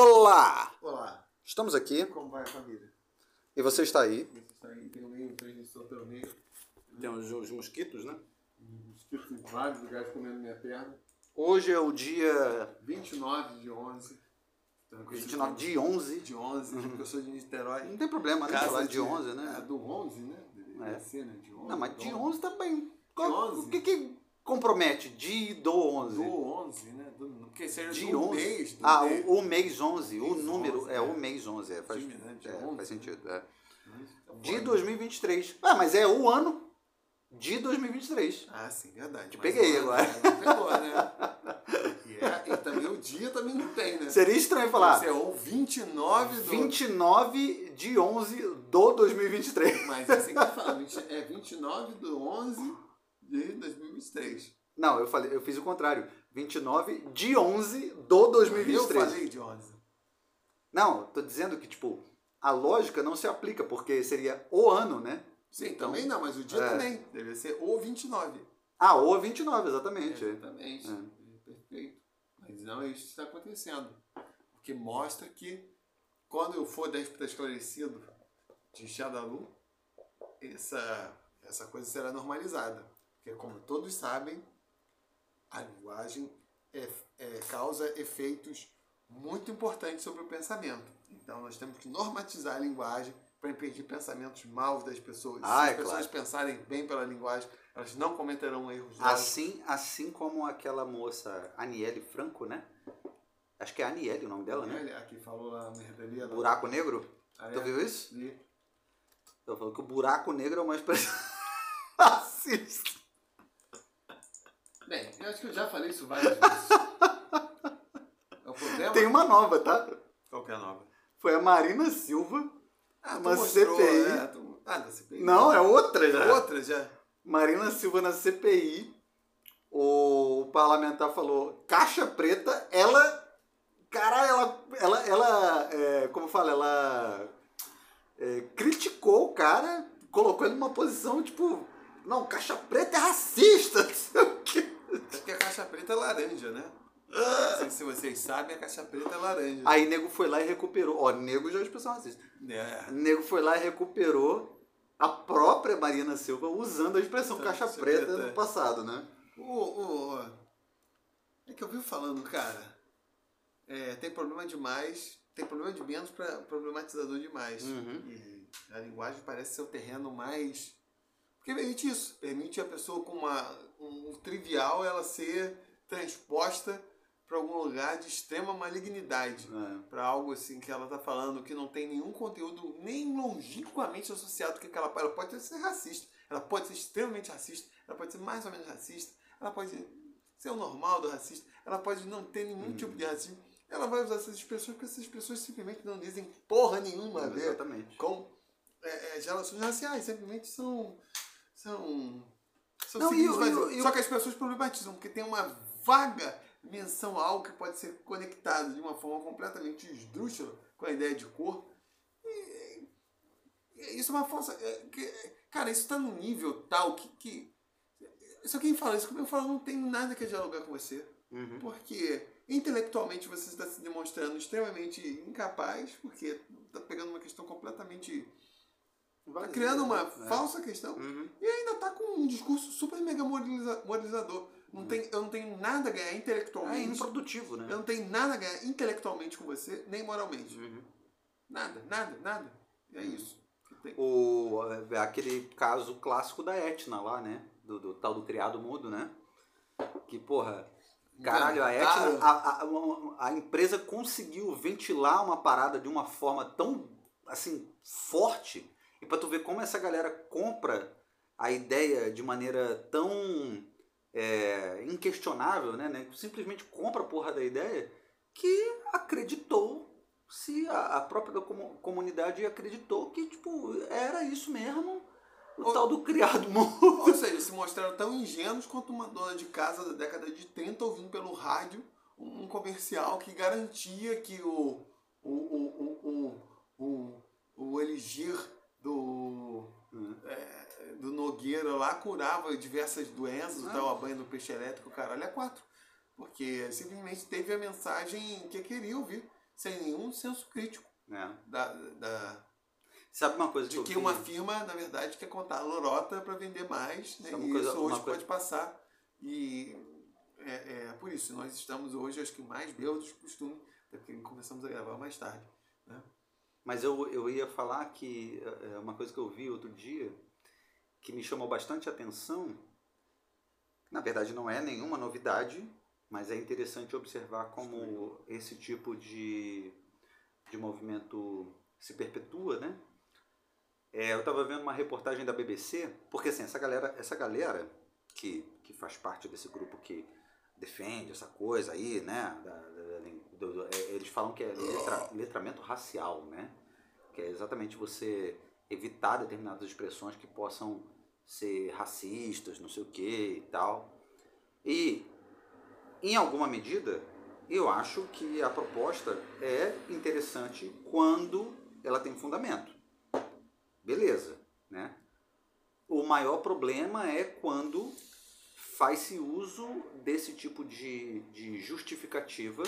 Olá! Olá, Estamos aqui como vai a família? e você está aí. Você está aí, tem um meio, um transmissor pelo meio, Temos os mosquitos, né? mosquitos em vários lugares comendo minha perna. Hoje é o dia 29 de 11. Então, eu 29 de 11. de 11, porque eu sou de Niterói. Não tem problema, né? Falar de 11, É, né? do 11, né? Deveria É. ser, né? De 11. Não, mas de do 11 também. De Qual- 11? O que que compromete? De do 11? Do 11, né? Do, porque seria De do 11. mês. Do ah, mês. o, o mês 11. O Mês número 11, é é. o mês 11. É, faz, Time, né? De é, 11, faz sentido. É. Então, De bora. 2023. Ah, mas é o ano de 2023. Ah, sim, verdade. Mas peguei agora. não Pegou, né? E, é, e também o dia também não tem, né? Seria estranho falar Você é o 29 do... 29 de 11 do 2023. Mas é assim que fala, 20 é 29 do 11 de 2023. Não, eu falei, eu fiz o contrário. 29 de 11 do 2023. Eu falei de 11. Não, tô dizendo que, tipo, a lógica não se aplica, porque seria o ano, né? Sim, Então, também não, mas o dia é. também. Deve ser o 29. Ah, o 29, exatamente. Exatamente. É. Perfeito. Mas não é isso que está acontecendo. Porque mostra que quando eu for des- esclarecido de Xadalu, essa, essa coisa será normalizada. Porque, como todos sabem, a linguagem é, é- causa efeitos muito importantes sobre o pensamento. Então, nós temos que normatizar a linguagem para impedir pensamentos maus das pessoas. Ah, Se é as pessoas claro. pensarem bem pela linguagem, elas não cometerão erros. Assim, assim como aquela moça Aniele Franco, né? Acho que é Aniele o nome dela, né? Ele aqui falou lá na merdelia. lá. Buraco Negro. Ah, Tu é? viu isso? Vi. Eu falo que o buraco negro é uma expressão racista. Eu acho que eu já falei isso várias vezes. é o problema? Tem uma nova, tá? Qual que é a nova? Foi a Marina Silva. Ah, Uma mostrou, CPI. né? Tu- Ah, da CPI. Não, é outra já. Outra já. Marina Silva na CPI. O parlamentar falou caixa preta, ela. Cara, ela. Ela. ela é, como fala? Ela. é, criticou o cara, colocou ele numa posição tipo. Não, caixa preta é racista. Não sei o quê. Porque a caixa preta é laranja, né? Não sei se vocês sabem, a caixa preta é laranja. Aí nego foi lá e recuperou. Ó, nego já é expressão racista. É. Nego foi lá e recuperou a própria Marina Silva usando a expressão Tá, caixa caixa preta preta. no passado, né? O, o, o- é que eu vi falando, cara, é, tem problema demais, tem problema de menos para problematizador demais. Uhum. E a linguagem parece ser o terreno mais. Porque permite isso, permite a pessoa com uma, um trivial ela ser transposta para algum lugar de extrema malignidade. É. Para algo assim que ela tá falando que não tem nenhum conteúdo nem longínquamente associado com aquela. Ela pode ser racista, ela pode ser extremamente racista, ela pode ser mais ou menos racista, ela pode ser o normal do racista, ela pode não ter nenhum tipo de racismo. Ela vai usar essas expressões porque essas pessoas simplesmente não dizem porra nenhuma a ver Exatamente. com é, é, relações raciais, simplesmente são. São. são Não, seguintes e o- vazios. e o- e o- Só que as pessoas problematizam, porque tem uma vaga menção a algo que pode ser conectado de uma forma completamente esdrúxula com a ideia de cor. E, e isso é uma força. é, que- cara, isso está num nível tal que. que só quem fala isso, como eu falo, não tem nada que dialogar com você. Uhum. Porque intelectualmente você está se demonstrando extremamente incapaz, porque está pegando uma questão completamente. Tá criando uma É. falsa questão Uhum. e ainda tá com um discurso super mega moraliza- moralizador. Não tem, eu não tenho nada a ganhar É intelectualmente. improdutivo, né? eu não tenho nada a ganhar intelectualmente com você, nem moralmente. Uhum. Nada, nada, nada. E é isso. que tem. O, é, aquele caso clássico da Etna lá, né? Do, do tal do criado mudo, né? Que, porra, caralho, a. Etna, a, a, a empresa conseguiu ventilar uma parada de uma forma tão, assim, forte. E pra tu ver como essa galera compra a ideia de maneira tão é, inquestionável, né, né? Simplesmente compra a porra da ideia que acreditou se a, a própria comu- comunidade acreditou que, tipo, era isso mesmo, o Ou- tal do criado mudo. Ou seja, se mostraram tão ingênuos quanto uma dona de casa da década de 30 ouvindo pelo rádio um comercial que garantia que o, o, o, o, o, o, o Eligir do, Hum. é, do Nogueira lá curava diversas doenças, Ah. tal a banha do peixe elétrico, caralho, é quatro. Porque simplesmente teve a mensagem que queria ouvir. sem nenhum senso crítico É. da, da, Sabe uma coisa que de que vi? uma firma, na verdade, quer contar lorota para vender mais, né? Sabe e coisa- isso hoje coisa- pode passar. E é, é por isso, nós estamos hoje, acho que mais bêbados do costume, porque começamos a gravar mais tarde. Mas eu, eu ia falar que é uma coisa que eu vi outro dia que me chamou bastante atenção. Na verdade, não é nenhuma novidade, mas é interessante observar como esse tipo de, de movimento se perpetua, né? É, eu estava vendo uma reportagem da BBC, porque assim, essa galera, essa galera que, que faz parte desse grupo que defende essa coisa aí, né? da- da- do- do- é, eles falam que é letra- letramento racial, né? Que é exatamente você evitar determinadas expressões que possam ser racistas, não sei o que e tal. E, em alguma medida, eu acho que a proposta é interessante quando ela tem fundamento. Beleza, né? O maior problema é quando faz-se uso desse tipo de, de justificativa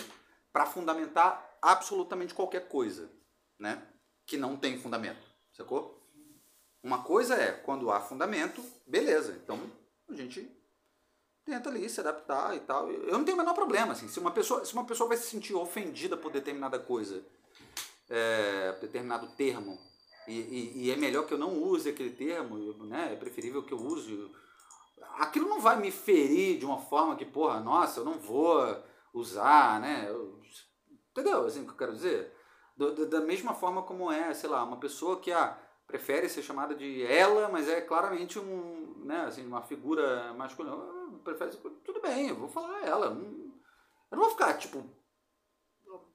para fundamentar absolutamente qualquer coisa, né? Que não tem fundamento, sacou? Uma coisa é, quando há fundamento, beleza, então a gente tenta ali se adaptar e tal. Eu não tenho o menor problema, assim, se uma pessoa, se uma pessoa vai se sentir ofendida por determinada coisa, é, determinado termo, e, e- e é melhor que eu não use aquele termo, né? É preferível que eu use. Aquilo não vai me ferir de uma forma que, porra, nossa, eu não vou usar, né? Eu- entendeu? Assim que eu quero dizer? Do- do- da mesma forma como é, sei lá, uma pessoa que ah, prefere ser chamada de ela, mas é claramente um, né, assim, uma figura masculina. Prefere, tudo bem, eu vou falar ela. Eu não, eu não vou ficar, tipo,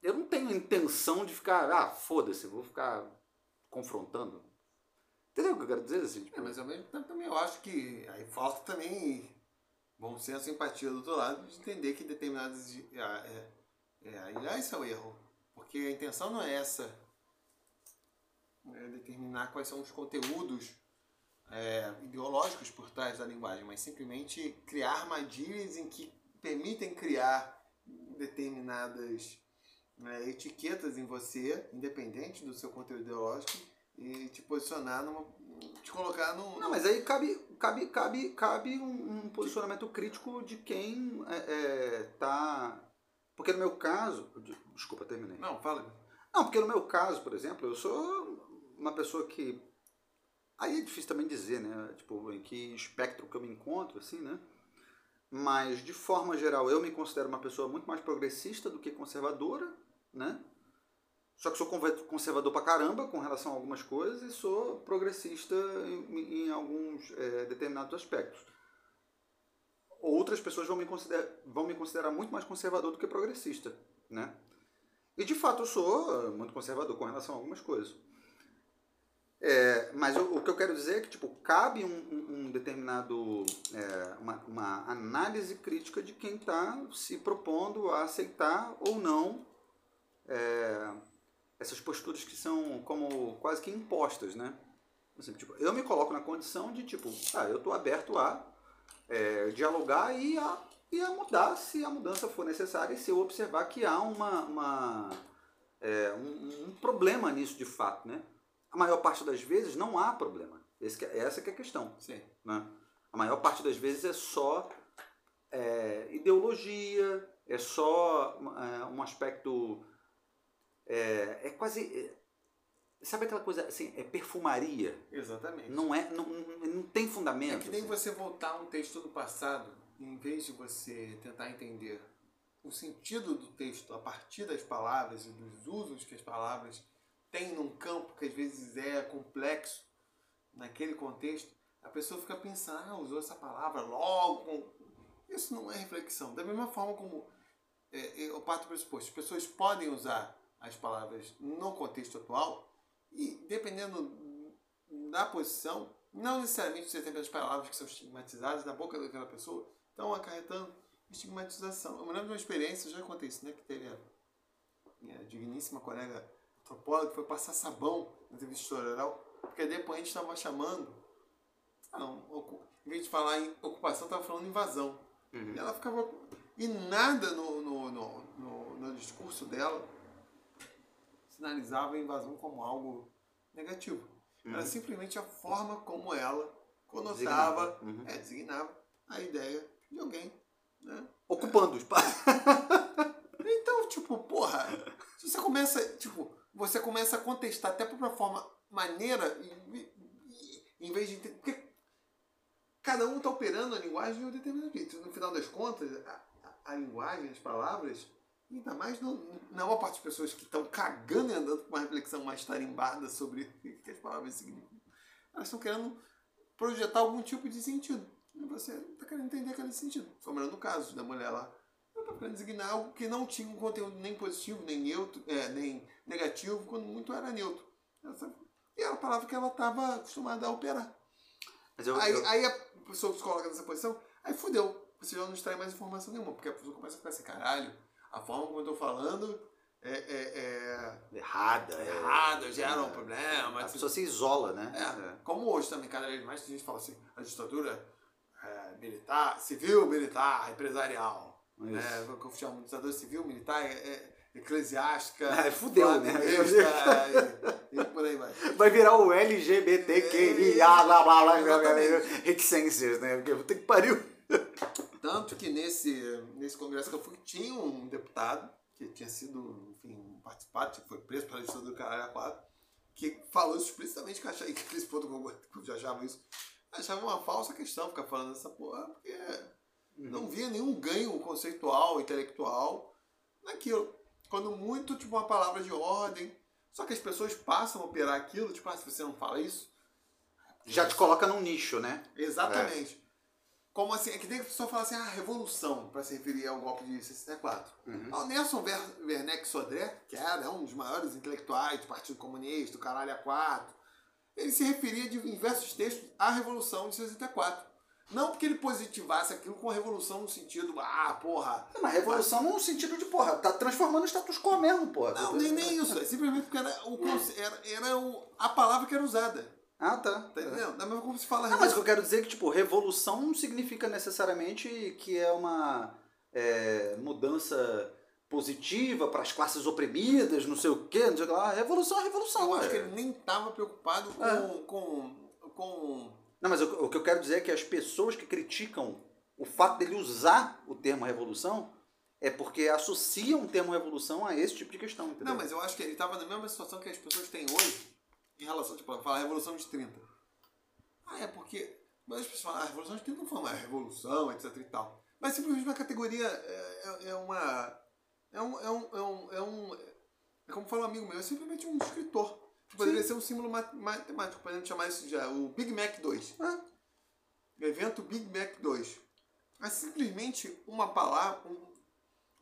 eu não tenho intenção de ficar, ah, foda-se, vou ficar confrontando. Entendeu o que eu quero dizer? Assim, tipo, É, mas ao mesmo tempo também eu acho que aí falta também bom senso e empatia do outro lado de entender que determinadas. É, é, é, aí esse é o erro. Porque a intenção não é essa. É determinar quais são os conteúdos é, ideológicos por trás da linguagem, mas simplesmente criar armadilhas em que permitem criar determinadas né, etiquetas em você, independente do seu conteúdo ideológico, e te posicionar numa. te colocar num. Não, mas aí cabe, cabe, cabe, cabe um, um posicionamento crítico de quem é, é, tá. Porque no meu caso. de- Desculpa, terminei. Não, fala. Não, porque no meu caso, por exemplo, eu sou uma pessoa que. Aí é difícil também dizer, né? Tipo, em que espectro que eu me encontro, assim, né? Mas, de forma geral, eu me considero uma pessoa muito mais progressista do que conservadora, né? Só que sou conservador pra caramba com relação a algumas coisas e sou progressista em, em alguns eh, determinados aspectos. Outras pessoas vão me, considerar, vão me considerar muito mais conservador do que progressista, né? E de fato eu sou eh, muito conservador com relação a algumas coisas. É, mas o, o que eu quero dizer é que tipo, cabe um, um- um determinado. é, uma, uma análise crítica de quem está se propondo a aceitar ou não é, essas posturas que são como quase que impostas, né? Assim, tipo, eu me coloco na condição de tipo, ah, eu estou aberto a é, dialogar e a, e a mudar se a mudança for necessária e se eu observar que há uma, uma, é, um, um problema nisso de fato, né? A maior parte das vezes não há problema. Esse que é- essa que é a questão. Sim. Né? A maior parte das vezes é só é, ideologia, é só é, um aspecto. É, é quase. é, sabe aquela coisa assim? É perfumaria. Exatamente. Não, é, não, não tem É fundamento. que nem assim. você voltar a um texto do passado, em vez de você tentar entender o sentido do texto a partir das palavras e dos usos que as palavras têm num campo que às vezes é complexo naquele contexto, a pessoa fica pensando, ah, usou essa palavra logo. Isso não é reflexão. Da mesma forma como é, eu parto do pressuposto, as pessoas podem usar as palavras no contexto atual e dependendo da posição, não necessariamente você tem as palavras que são estigmatizadas na boca daquela pessoa, estão acarretando estigmatização. Eu me lembro de uma experiência, já contei isso, né? Que teve a minha digníssima colega antropóloga que foi passar sabão na entrevista historial, porque a depoente estava chamando, ah, não, em vez de falar em ocupação, estava falando invasão. Uhum. E ela ficava. E nada no, no, no, no, no discurso dela sinalizava a invasão como algo negativo. Uhum. Era simplesmente a forma como ela conotava, Designava. Uhum. é, designava a ideia de alguém. Né? Ocupando o espaço. Então, tipo, porra, se você começa, tipo, você começa a contestar até por uma forma maneira, em, vez de. Porque cada um tá operando a linguagem de um determinado jeito. No final das contas, a, a- a linguagem, as palavras, ainda mais não, na maior parte das pessoas que estão cagando e andando com uma reflexão mais tarimbada sobre o que as palavras significam, elas estão querendo projetar algum tipo de sentido. E você está querendo entender aquele sentido. Como era no caso da mulher lá. Ela está querendo designar algo que não tinha um conteúdo nem positivo, nem neutro, é, nem negativo, quando muito era neutro. Essa- e era a palavra que ela estava acostumada a operar. Eu, Aí, eu- aí a pessoa se coloca nessa posição, aí fudeu. Você já não extrai mais informação nenhuma, porque a pessoa começa a ficar assim, caralho, a forma como eu tô falando é, é, errada. é é- errada, gera um é- problema. A pessoa se isola, né? É, como hoje também, cada vez mais a gente fala assim, a ditadura é, militar, civil, militar, empresarial. Isso. Né? Eu chamo de ditadura civil, militar, é, é eclesiástica, É, fudeu, né? e, e por aí vai. Vai virar o LGBTQIA, blá blá blá, blá, blá, reticências, né? Porque puta que pariu. Tanto que nesse, nesse congresso que eu fui, tinha um deputado que tinha sido, enfim, participado, que foi preso pela ditadura do Caralho a 4, que falou explicitamente que, achava, que esse ponto que eu já achava isso, achava uma falsa questão ficar falando essa porra, porque não via nenhum ganho conceitual, intelectual naquilo. Quando muito, tipo, uma palavra de ordem. Só que as pessoas passam a operar aquilo, tipo, ah, se você não fala isso, Já te coloca num nicho, né? Exatamente. Como assim? É que nem a pessoa fala assim, ah, revolução, para se referir ao golpe de 64. Uhum. Ah, O Nelson Ver- Werneck Sodré, que era um dos maiores intelectuais do Partido Comunista, do Caralho A4, ele se referia de, em diversos textos à Revolução de 64. Não porque ele positivasse aquilo com a revolução no sentido, ah, porra. É uma revolução no sentido de, porra, tá transformando o status quo mesmo, porra. Não, nem, nem isso. É simplesmente porque era, o, era, era o, a palavra que era usada. Ah, tá. Tá entendendo? Da mesma como se fala Não, mas o que eu quero dizer é que, tipo, revolução não significa necessariamente que é uma é, mudança positiva para as classes oprimidas, não sei o quê, não sei o que lá. Revolução é revolução. Eu acho é. que ele nem estava preocupado com, É. com, com. Não, mas o, o que eu quero dizer é que as pessoas que criticam o fato dele usar o termo revolução é porque associam o termo revolução a esse tipo de questão, entendeu? Não, mas eu acho que ele estava na mesma situação que as pessoas têm hoje em relação, tipo, falar Revolução de 30. Ah, é porque. Mas as pessoas falam, ah, a Revolução de 30 não foi uma revolução, etc e tal. Mas simplesmente uma categoria é, é- é uma. É um, é um. É um. É um. É como fala um amigo meu, é simplesmente um escritor. Que poderia ser um símbolo mat- matemático, podemos chamar isso já, o Big Mac 2. Ah, Evento Big Mac 2. É simplesmente uma palavra, um,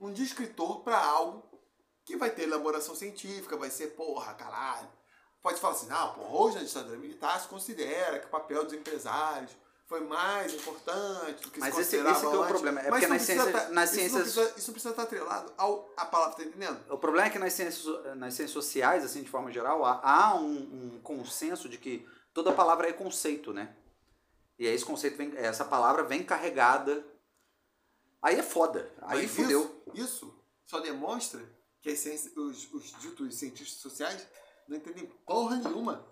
um descritor para algo que vai ter elaboração científica, vai ser, porra, caralho. Pode falar assim, não, porra, hoje na ditadura militar se considera que o papel dos empresários foi mais importante do que Mas se esse- esse que é o problema, é Mas porque nas ciências- tá- nas isso não precisa- isso precisa estar atrelado ao, à palavra, tá entendendo? O problema é que nas ciências, nas ciências sociais, assim, de forma geral, há, há um, um consenso de que toda palavra é conceito, né? E aí esse conceito vem, essa palavra vem carregada. Aí é foda. Aí Mas fudeu. Isso, isso só demonstra que as ciências- os, os ditos cientistas sociais não entendem porra nenhuma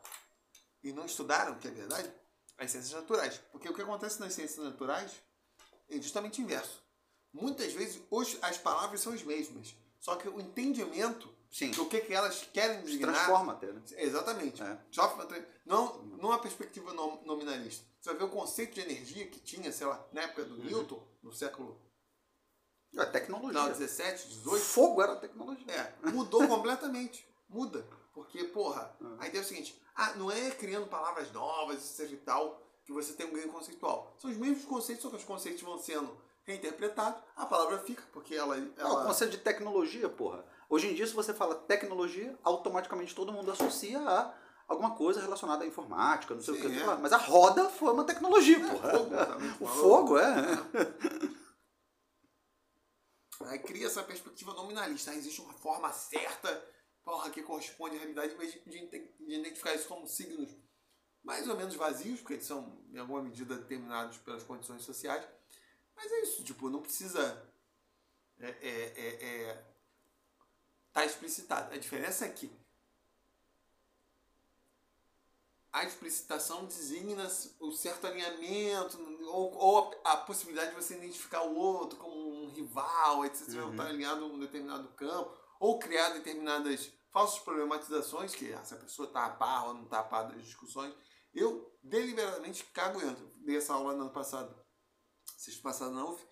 e não estudaram, que é verdade, as ciências naturais. Porque o que acontece nas ciências naturais é justamente o inverso. Muitas vezes os, as palavras são as mesmas, só que o entendimento Sim. do que, que elas querem designar transforma até, né? Exatamente. É. Não, não uma perspectiva nom- nominalista. Você vai ver o conceito de energia que tinha, sei lá, na época do Newton, no século É tecnologia. final 17, 18, Fogo era tecnologia. é, mudou completamente. Muda. Porque, porra, a ideia é o seguinte: ah, não é criando palavras novas, etc e tal, que você tem um ganho conceitual. São os mesmos conceitos, só que os conceitos vão sendo reinterpretados, a palavra fica, porque ela. Não, o ela conceito de tecnologia, porra. Hoje em dia, se você fala tecnologia, automaticamente todo mundo associa a alguma coisa relacionada à informática, não sei Sim, o que. é. Mas a roda foi uma tecnologia, porra. fogo, também, o fogo, é. Aí cria essa perspectiva nominalista. Aí existe uma forma certa, porra que corresponde à realidade, em vez de, de identificar isso como signos mais ou menos vazios, porque eles são, em alguma medida, determinados pelas condições sociais. Mas é isso, tipo, não precisa. É, é, é, é tá explicitado. A diferença é que a explicitação designa o certo alinhamento ou, ou a, possibilidade de você identificar o outro como um rival, etc. Tá uhum. Tá alinhado em um determinado campo ou criar determinadas falsas problematizações, que essa pessoa está a par ou não está a par das discussões. Eu deliberadamente cago entro. Dei essa aula no ano passado, sexta passada na UF.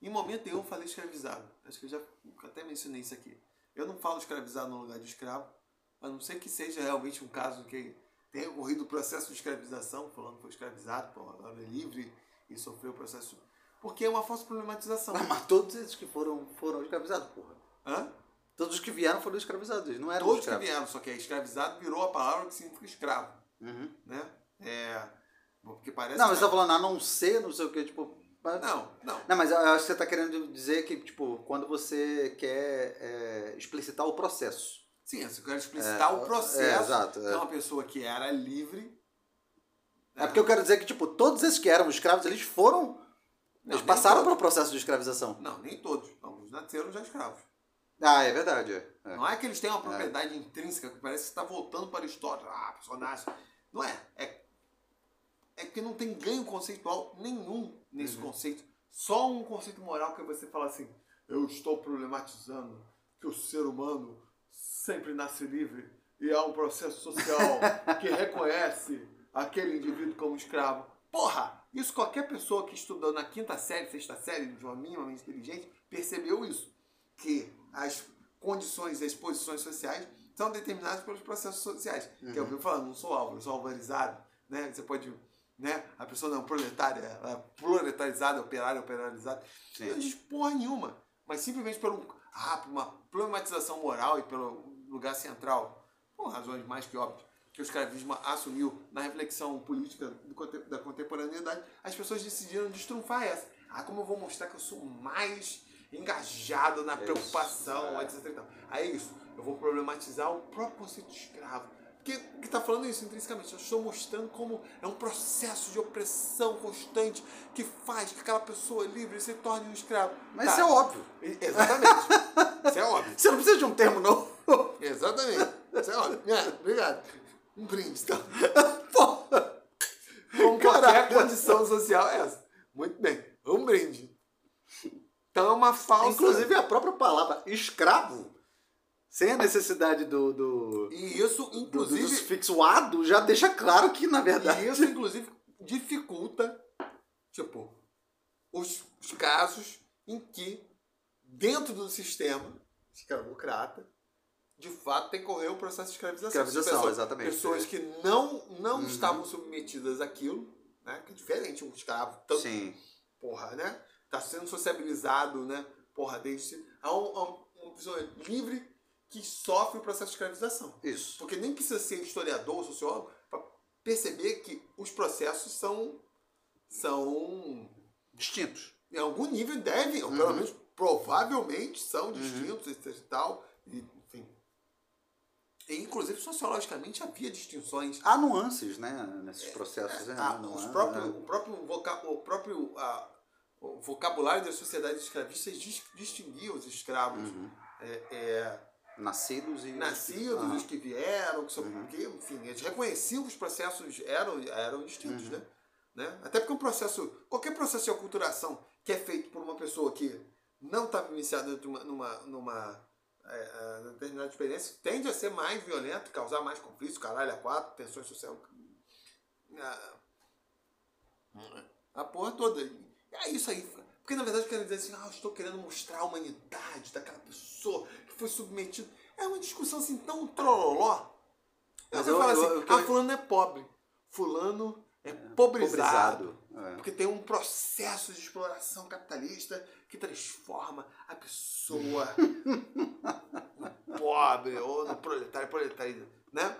Em momento eu falei escravizado. Acho que eu já até mencionei isso aqui. Eu não falo escravizado no lugar de escravo, a não ser que seja realmente um caso que tenha ocorrido o processo de escravização, falando que foi escravizado, agora é livre e sofreu o processo. Porque é uma falsa problematização. Mas todos esses que foram, foram escravizados, porra. Hã? Todos os que vieram foram escravizados, eles não eram Todos escravos. que vieram, só que é escravizado virou a palavra que significa escravo. Uhum. Né? É. Porque parece. Não, mas você tá falando a não ser, não sei o que, tipo. Mas... Não, não. Não, mas eu acho que você está querendo dizer que, tipo, quando você quer é, explicitar o processo. Sim, você quer explicitar é, o processo. É, exato. É. Então, uma pessoa que era livre. É porque eu quero dizer que, tipo, todos esses que eram escravos, eles foram. Não, eles passaram pelo processo de escravização. Não, nem todos. Alguns nasceram já escravos. Ah, é verdade. É. Não é que eles tenham uma propriedade intrínseca que parece que está voltando para a história. Ah, nasce. Não é. É, é que não tem ganho conceitual nenhum nesse Uhum. conceito. Só um conceito moral que você fala assim: eu estou problematizando que o ser humano sempre nasce livre e há um processo social que reconhece aquele indivíduo como escravo. Porra! Isso qualquer pessoa que estudou na quinta série, sexta série, de uma minimamente inteligente, percebeu isso. Que as condições e as posições sociais são determinadas pelos processos sociais. Que eu Uhum. vi falando, não sou eu sou alvarizado. Né? Você pode. Né? A pessoa não é proletária, é proletarizada, operária, operarizada. Sim. Não diz porra nenhuma. Mas simplesmente por, um, ah, por uma problematização moral e pelo lugar central, por razões mais que óbvias, que o escravismo assumiu na reflexão política do da contemporaneidade, as pessoas decidiram destrunfar essa. Ah, como eu vou mostrar que eu sou mais engajado na Isso, preocupação, é. etc. e tal. Aí é isso, eu vou problematizar o próprio conceito de escravo. Que está falando isso intrinsecamente? Eu estou mostrando como é um processo de opressão constante que faz que aquela pessoa livre se torne um escravo. Mas Tá. isso é óbvio. Exatamente. isso é óbvio. Você não precisa de um termo novo. Exatamente. Isso é óbvio. É, obrigado. Um brinde, então. Porra. Como qualquer condição social é essa. Muito bem. Um brinde. Então é uma falsa. Inclusive a própria palavra escravo, sem a necessidade do, do, E isso, do, do inclusive. sufixo ado, já deixa claro que, na verdade. E isso, inclusive, dificulta, tipo, os, os casos em que, dentro do sistema escravocrata, de fato tem que correr o processo de escravização. Escravização, pessoas, exatamente. Pessoas que não, não Uhum. estavam submetidas àquilo, né? Que é diferente um escravo, tanto, Sim. porra, né? Tá sendo sociabilizado, né? Porra, desde. A, um, a um- uma pessoa livre que sofre o processo de escravização. Isso. Porque nem precisa ser historiador ou sociólogo para perceber que os processos são, são Distintos. em algum nível devem, ou Uhum. pelo menos provavelmente são distintos, etc e tal. E, enfim. E, inclusive, sociologicamente havia distinções. Há nuances, né? Nesses processos. né? Ah, Não os há- próprio, o próprio, voca, o próprio ah, o vocabulário das sociedades escravistas dis- distinguia os escravos Uhum. é, é, Nascidos e. nascidos, Aham. os que vieram, que, são, Uhum. que, enfim, eles reconheciam que os processos eram, eram distintos, Uhum. né? né? Até porque um processo, qualquer processo de aculturação que é feito por uma pessoa que não estava iniciada numa, numa, numa é, é, determinada experiência, tende a ser mais violento, causar mais conflitos, caralho, a quatro, tensões sociais. A, a porra toda. É isso aí. Porque na verdade eu quero dizer assim, ah, eu estou querendo mostrar a humanidade daquela pessoa que foi submetida. É uma discussão assim tão trololó. Mas eu- eu, falo eu- assim, eu- eu- ah, fulano é pobre. Fulano é pobrizado. É. Porque tem um processo de exploração capitalista que transforma a pessoa no pobre ou no proletário, proletário, né?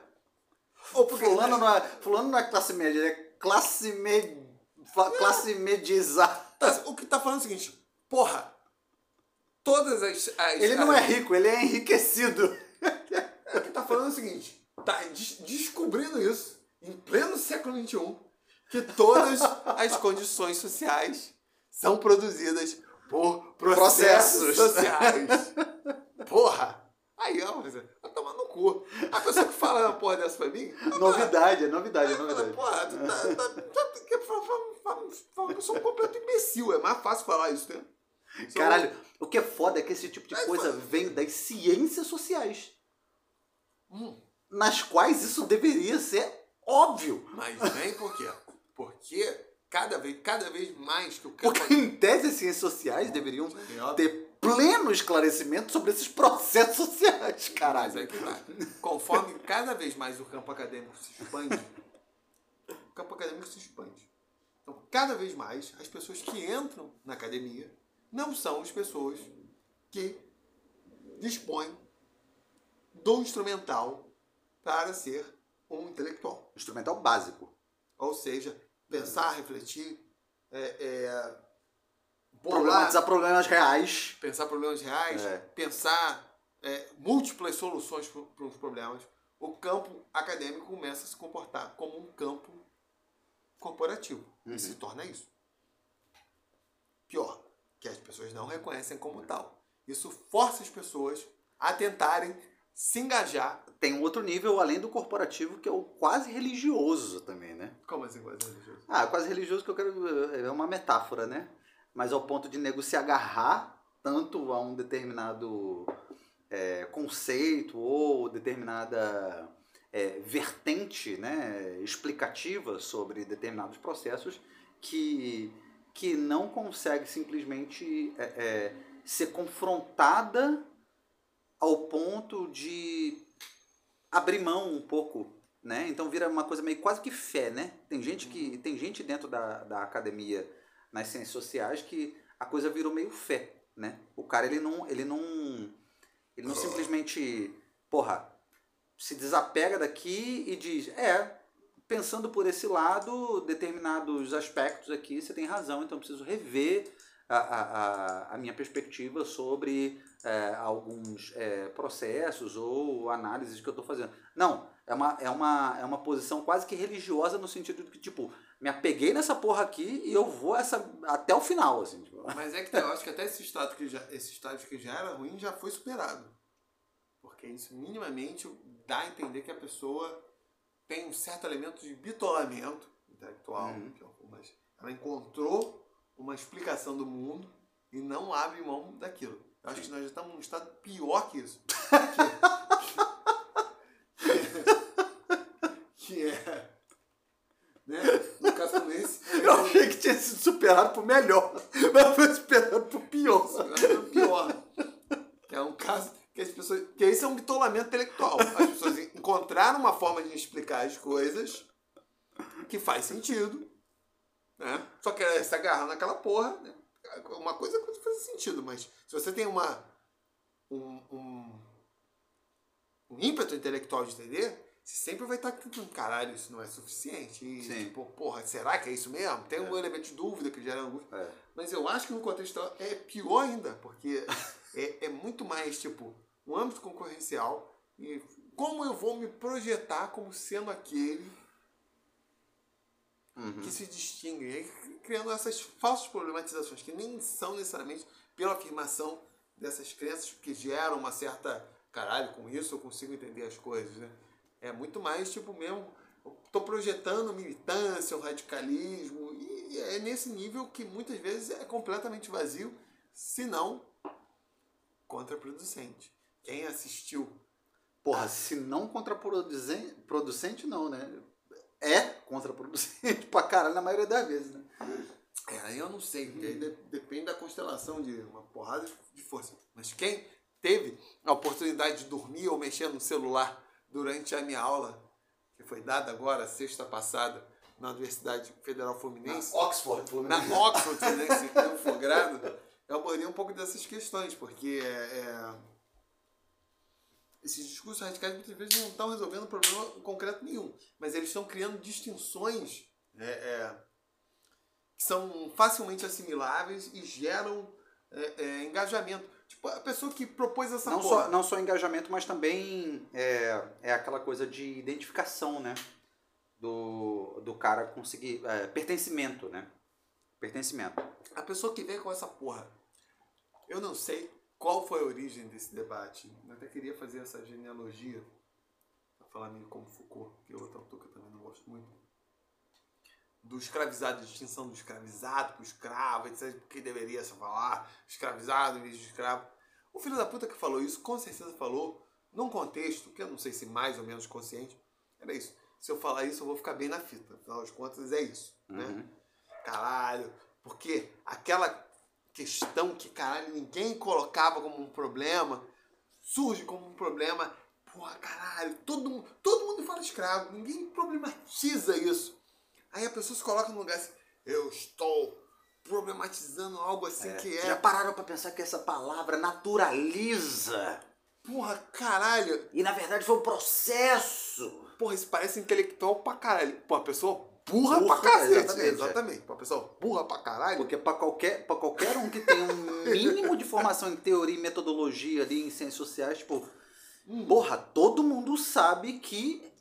Ou porque Fulano não, é, fulano não é classe média, ele é classe, fa- classe. Tá, O que tá falando é o seguinte, porra, todas as... as Ele não as- é rico, ele é enriquecido. O que tá falando é o seguinte, tá des- descobrindo isso em pleno século XXI, que todas as condições sociais são produzidas por processos, Processos. sociais. Porra! Aí, ó, cu. A pessoa que fala uma porra dessa pra mim. Novidade, é novidade, é novidade. Porra, tu tá. tá, tá, fala que eu sou um completo imbecil. É mais fácil falar isso, né? Caralho, o que é foda é que esse tipo de coisa vem das ciências sociais, Hum, nas quais isso deveria ser óbvio. mas vem por quê? Porque cada vez, cada vez mais que o campo Porque, em tese, as ciências sociais deveriam ter pleno esclarecimento sobre esses processos sociais, caralho. é que tá. Conforme cada vez mais o campo acadêmico se expande, o campo acadêmico se expande. Então, cada vez mais, as pessoas que entram na academia não são as pessoas que dispõem do instrumental para ser um intelectual. Instrumental básico. Ou seja, pensar, refletir, é, é, bolar, Problematizar problemas reais. pensar problemas reais, É. pensar é, múltiplas soluções para os problemas, o campo acadêmico começa a se comportar como um campo corporativo. Uhum. E se torna isso. Pior, que as pessoas não reconhecem como tal. Isso força as pessoas a tentarem se engajar. Tem um outro nível além do corporativo que é o quase religioso também, né? Como assim, coisa religiosa? Ah, quase religioso que eu quero. É uma metáfora, né? Mas ao ponto de nego se agarrar tanto a um determinado é, conceito ou determinada é, vertente né, explicativa sobre determinados processos que, que não consegue simplesmente é, é, ser confrontada ao ponto de abrir mão um pouco né? Então vira uma coisa meio quase que fé, né? Tem gente que tem gente dentro da, da academia nas ciências sociais que a coisa virou meio fé, né? O cara ele não ele não ele não simplesmente, porra, se desapega daqui e diz, é, pensando por esse lado, determinados aspectos aqui, você tem razão, então preciso rever a, a, a, a minha perspectiva sobre é, alguns é, processos ou análises que eu estou fazendo. Não, é uma, é, uma, é uma posição quase que religiosa no sentido de que, tipo, me apeguei nessa porra aqui e eu vou essa até o final, assim. Tipo. Mas é que eu acho que até esse estágio que já, esse estágio que já era ruim já foi superado. Porque isso minimamente dá a entender que a pessoa tem um certo elemento de bitolamento intelectual. Uhum. que é mas ela encontrou uma explicação do mundo e não abre mão daquilo. Eu acho que nós já estamos num estado pior que isso. Que, que é. Né? No caso como esse. Eu que tinha sido superado por melhor, mas foi superado por pior. É o pior. É um caso que as pessoas. Que isso é um bitolamento intelectual. As pessoas encontraram uma forma de explicar as coisas que faz sentido. Né? Só que ela se agarra naquela porra. Né? Uma coisa que faz sentido, mas se você tem uma. Um, um, um ímpeto intelectual de entender, você sempre vai estar tentando, caralho, isso não é suficiente. E, Sim. tipo, porra, será que é isso mesmo? Tem um elemento de dúvida que gera angústia. É. Mas eu acho que no contexto é pior ainda, porque é, é muito mais, tipo, um âmbito concorrencial e como eu vou me projetar como sendo aquele Uhum. que se distingue, e criando essas falsas problematizações que nem são necessariamente pela afirmação dessas crenças que geram uma certa caralho com isso eu consigo entender as coisas, né? É muito mais tipo mesmo, tô projetando militância, o radicalismo e é nesse nível que muitas vezes é completamente vazio, se não contraproducente. Quem assistiu Porra, se não contraproducente, producente não, né? É contraproducente pra caralho na maioria das vezes, né? É, aí eu não sei, depende da constelação de uma porrada de força. Mas quem teve a oportunidade de dormir ou mexer no celular durante a minha aula, que foi dada agora, sexta passada, na Universidade Federal Fluminense, Oxford, na Oxford Fluminense, em Campo Fogrado, eu abordei um pouco dessas questões, porque é, é, esses discursos radicais muitas vezes não estão resolvendo problema concreto nenhum, mas eles estão criando distinções é, é, que são facilmente assimiláveis e geram é, é, engajamento. Tipo, a pessoa que propôs essa Não porra, só, não só engajamento, mas também é, é aquela coisa de identificação, né? Do, do cara conseguir. é, pertencimento, né? Pertencimento. A pessoa que vem com essa porra, eu não sei qual foi a origem desse debate. Eu até queria fazer essa genealogia falar meio como Foucault, que é outro autor que eu também não gosto muito, do escravizado, distinção do escravizado pro escravo, etc. Que deveria se falar escravizado em vez de escravo. O filho da puta que falou isso, com certeza falou num contexto que eu não sei se mais ou menos consciente. Era isso. Se eu falar isso, eu vou ficar bem na fita. Afinal de contas, é isso. Né? Uhum. Caralho. Porque aquela questão que, caralho, ninguém colocava como um problema, surge como um problema. Porra, caralho, todo, mundo- todo mundo fala escravo, ninguém problematiza isso. Aí a pessoa se coloca num lugar assim, eu estou problematizando algo assim que é. Já pararam pra pensar que essa palavra naturaliza? Porra, caralho. E na verdade foi um processo. Porra, isso parece intelectual pra caralho. Pô, a pessoa burra, Burra, pra cacete. exatamente, é. Exatamente. Pô, a pessoa burra pra caralho. Porque pra qualquer, pra qualquer um que tenha um mínimo de formação em teoria e metodologia ali em ciências sociais, tipo, Hum. porra, todo mundo sabe que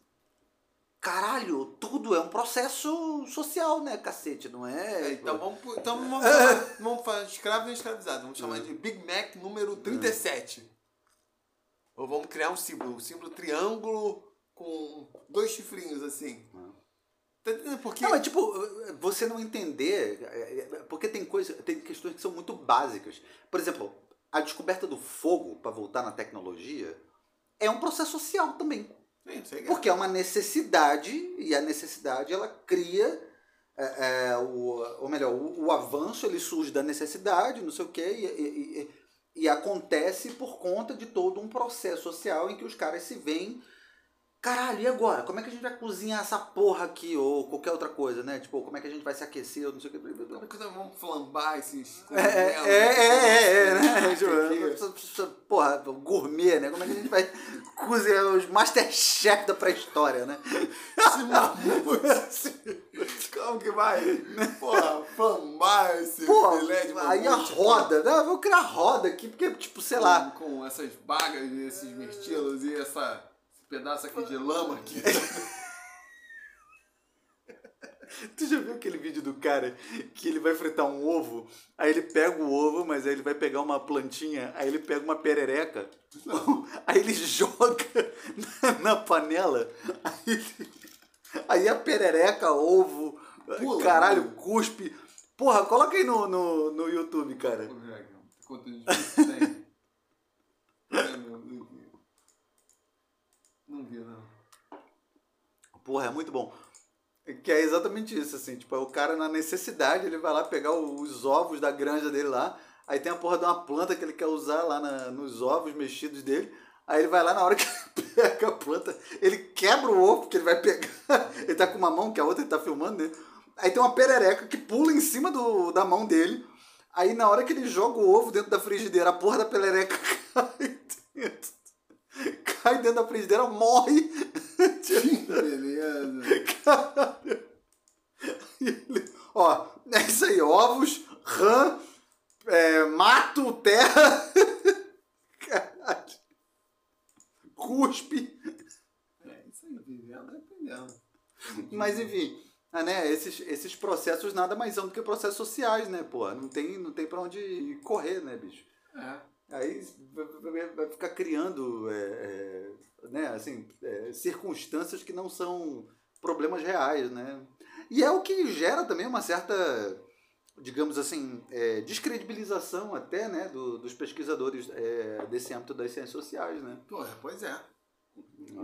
caralho, tudo é um processo social, né, cacete, não é? É, então vamos, então vamos falar, vamos falar escravo e escravizado. Vamos chamar Hum. de Big Mac número 37. Ou vamos criar um símbolo, um símbolo triângulo com dois chifrinhos assim. Tá entendendo? Porque. Não, é tipo, você não entender, é, é, porque tem coisas, tem questões que são muito básicas. Por exemplo, a descoberta do fogo, para voltar na tecnologia, é um processo social também. Sim, que. Porque é uma necessidade, e a necessidade ela cria, é, é, o, ou melhor, o, o avanço ele surge da necessidade, não sei o quê, e, e, e- e acontece por conta de todo um processo social em que os caras se veem. Caralho, e agora? Como é que a gente vai cozinhar essa porra aqui? Ou qualquer outra coisa, né? Tipo, como é que a gente vai se aquecer? Ou não sei o que. Como que nós vamos flambar esses. É, é, é, é, é, né? Tipo, Tipo, Porra, gourmet, né? Como é que a gente vai cozinhar os Masterchef da pré-história, né? Esse mamute. Como que vai? Porra, flambar esse Pô, filé de aí a roda, né? Vou criar roda aqui, porque, tipo, sei lá. Com, essas bagas, esses mirtilos e essa, pedaço aqui de lama aqui. Tu já viu aquele vídeo do cara que ele vai fritar um ovo, aí ele pega o ovo, mas aí ele vai pegar uma plantinha, aí ele pega uma perereca, aí ele joga na, panela, aí, aí a perereca, ovo, Pula, caralho, pula. cuspe. Porra, coloca aí no, no, no YouTube, cara. Quantos vídeos tem? É, meu, não vi. Não vi, não. Porra, é muito bom. Que é exatamente isso, assim, tipo, é o cara na necessidade, ele vai lá pegar os ovos da granja dele lá, aí tem a porra de uma planta que ele quer usar lá na- nos ovos mexidos dele, aí ele vai lá na hora que ele pega a planta, ele quebra o ovo que ele vai pegar, ele tá com uma mão, que a outra ele tá filmando, né? Aí tem uma perereca que pula em cima do, da mão dele, aí na hora que ele joga o ovo dentro da frigideira, a porra da perereca cai dentro, cai dentro da frigideira, morre. Beleza. Caralho. Ele- Ó, é isso aí, ovos, rã, é, mato, terra. Caralho. Cuspe. É isso aí, vivendo e aprendendo. Mas enfim, ah, né, esses, esses processos nada mais são do que processos sociais, né, pô? Não tem, não tem pra onde correr, né, bicho? É. Aí vai- ficar criando é, é, né, assim, é, circunstâncias que não são problemas reais, né? E é o que gera também uma certa, digamos assim, é, descredibilização até né, do- dos pesquisadores é, desse âmbito das ciências sociais, né? Porra, pois é.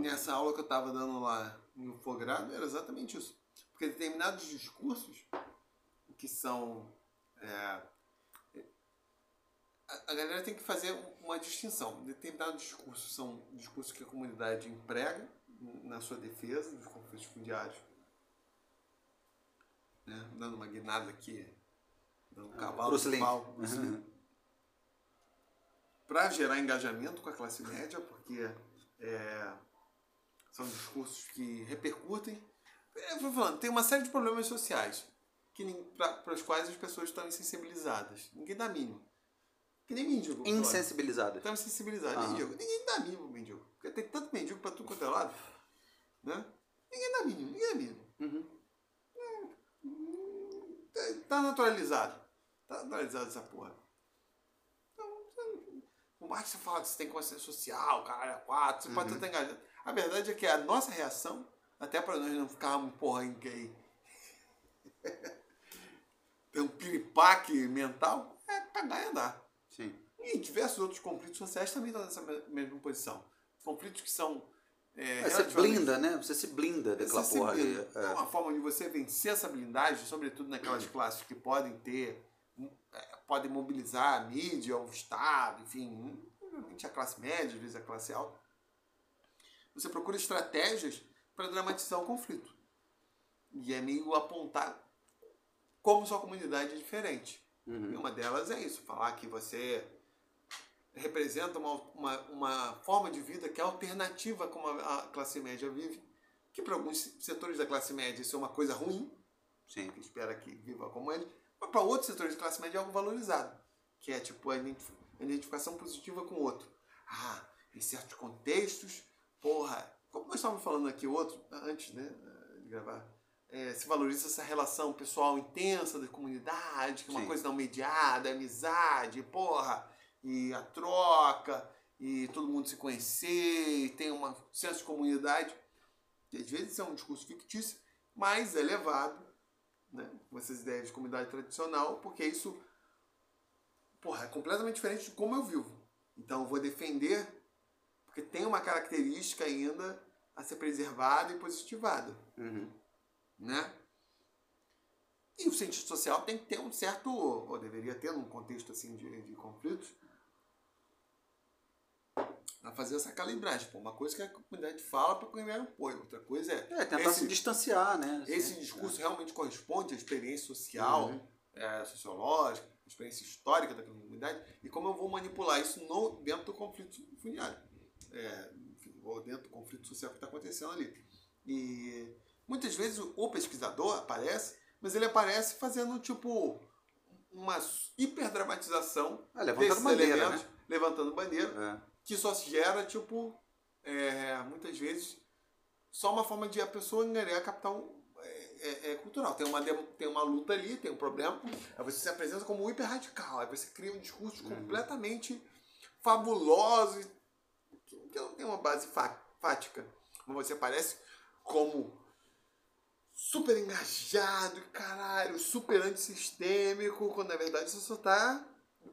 Nessa aula que eu tava dando lá no Fogrado era exatamente isso. Porque determinados discursos que são. é, a, a galera tem que fazer uma distinção. Determinados discursos são discursos que a comunidade emprega na sua defesa dos conflitos fundiários. Né? Dando uma guinada aqui, dando um cavalo Bruce de pau. Lee para gerar engajamento com a classe média, porque é, são discursos que repercutem. É, eu vou falando, tem uma série de problemas sociais para os quais as pessoas estão insensibilizadas. Ninguém dá mínimo. Que nem mendigo. Insensibilizado. Insensibilizada. Estão insensibilizados. Aham. Mendigo. Ninguém dá mínimo pro mendigo. Porque tem tanto mendigo para tudo quanto é lado. Né? Ninguém dá mínimo. Ninguém dá mínimo. Uhum. Tá- Tá naturalizado. Tá naturalizado essa porra. Então, por mais que você fale que você tem consciência social, caralho, é quatro, você pode Uhum. estar engajado. A verdade é que a nossa reação, até para nós não ficarmos, porra, em gay, ter um piripaque mental, é pagar e andar. E diversos outros conflitos sociais também estão nessa me- mesma posição. Conflitos que são. É, É, você blinda, né? Você se blinda ali. blinda. É É. uma forma de você vencer essa blindagem, sobretudo naquelas classes que podem ter, é, podem mobilizar a mídia, o Estado, enfim, obviamente a classe média, às vezes a classe alta. Você procura estratégias para dramatizar o conflito. E é meio apontar como sua comunidade é diferente. E Uhum. uma delas é isso, falar que você representa uma, uma, uma forma de vida que é alternativa a como a classe média vive, que para alguns setores da classe média isso é uma coisa ruim, Sim. que espera que viva como ele, mas para outros setores da classe média é algo valorizado, que é tipo a identificação positiva com o outro. Ah, em certos contextos, porra, como nós estávamos falando aqui outro, antes né, de gravar, é, se valoriza essa relação pessoal intensa da comunidade, que é uma Sim. coisa não mediada, amizade, porra, e a troca, e todo mundo se conhecer, e tem um senso de comunidade, que às vezes é um discurso fictício, mas é levado né, com essas ideias de comunidade tradicional, porque isso porra, é completamente diferente de como eu vivo. Então eu vou defender, porque tem uma característica ainda a ser preservada e positivada. Uhum. Né? E o cientista social tem que ter um certo, ou deveria ter num contexto assim de, de conflitos, a fazer essa calibragem. Pô, uma coisa que a comunidade fala para ganhar apoio, outra coisa é É, tentar esse, se distanciar, né? esse Sim. discurso realmente corresponde à experiência social, Uhum. é, sociológica, experiência histórica daquela comunidade e como eu vou manipular isso no, dentro do conflito fundiário, é, ou dentro do conflito social que está acontecendo ali. E muitas vezes o, pesquisador aparece, mas ele aparece fazendo tipo uma hiperdramatização Ah, levantando bandeira, né? levantando bandeira, É. que só se gera, tipo, é, muitas vezes, só uma forma de a pessoa angariar capital é, é, é cultural. Tem uma, tem uma luta ali, tem um problema, aí você se apresenta como hiper radical, aí você cria um discurso Uhum. completamente fabuloso, que, que não tem uma base fá- fática, mas você aparece como super engajado, caralho, super antissistêmico, quando na verdade você só tá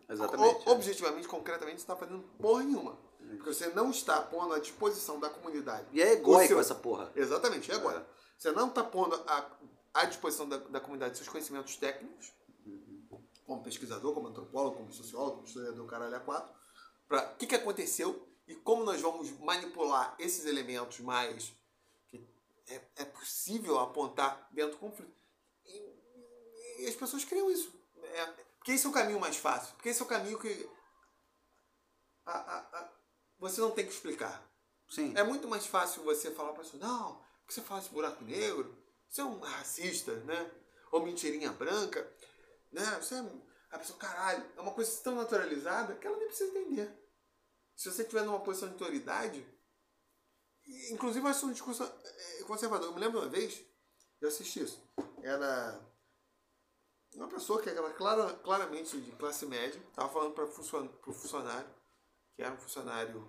Exatamente. o- objetivamente, concretamente, você está fazendo porra nenhuma. Porque você não está pondo à disposição da comunidade. E é egóico seu- essa porra. Exatamente, e agora? Você não está pondo à, à disposição da, da comunidade seus conhecimentos técnicos, como pesquisador, como antropólogo, como sociólogo, como historiador, caralho, a quatro, para o que, que aconteceu e como nós vamos manipular esses elementos mais que é, é possível apontar dentro do conflito. E, e as pessoas criam isso. É, porque esse é o caminho mais fácil. Porque esse é o caminho que a- a- a- você não tem que explicar. Sim. É muito mais fácil você falar para a pessoa, não, porque você fala esse buraco negro, você é um racista, né? Ou mentirinha branca, né? Você é a pessoa, caralho, é uma coisa tão naturalizada que ela nem precisa entender. Se você estiver numa posição de autoridade, inclusive vai ser um discurso eh, conservador. Eu me lembro uma vez, eu assisti isso. Era uma pessoa que era clara, claramente de classe média, estava falando para o funcionário, que era um funcionário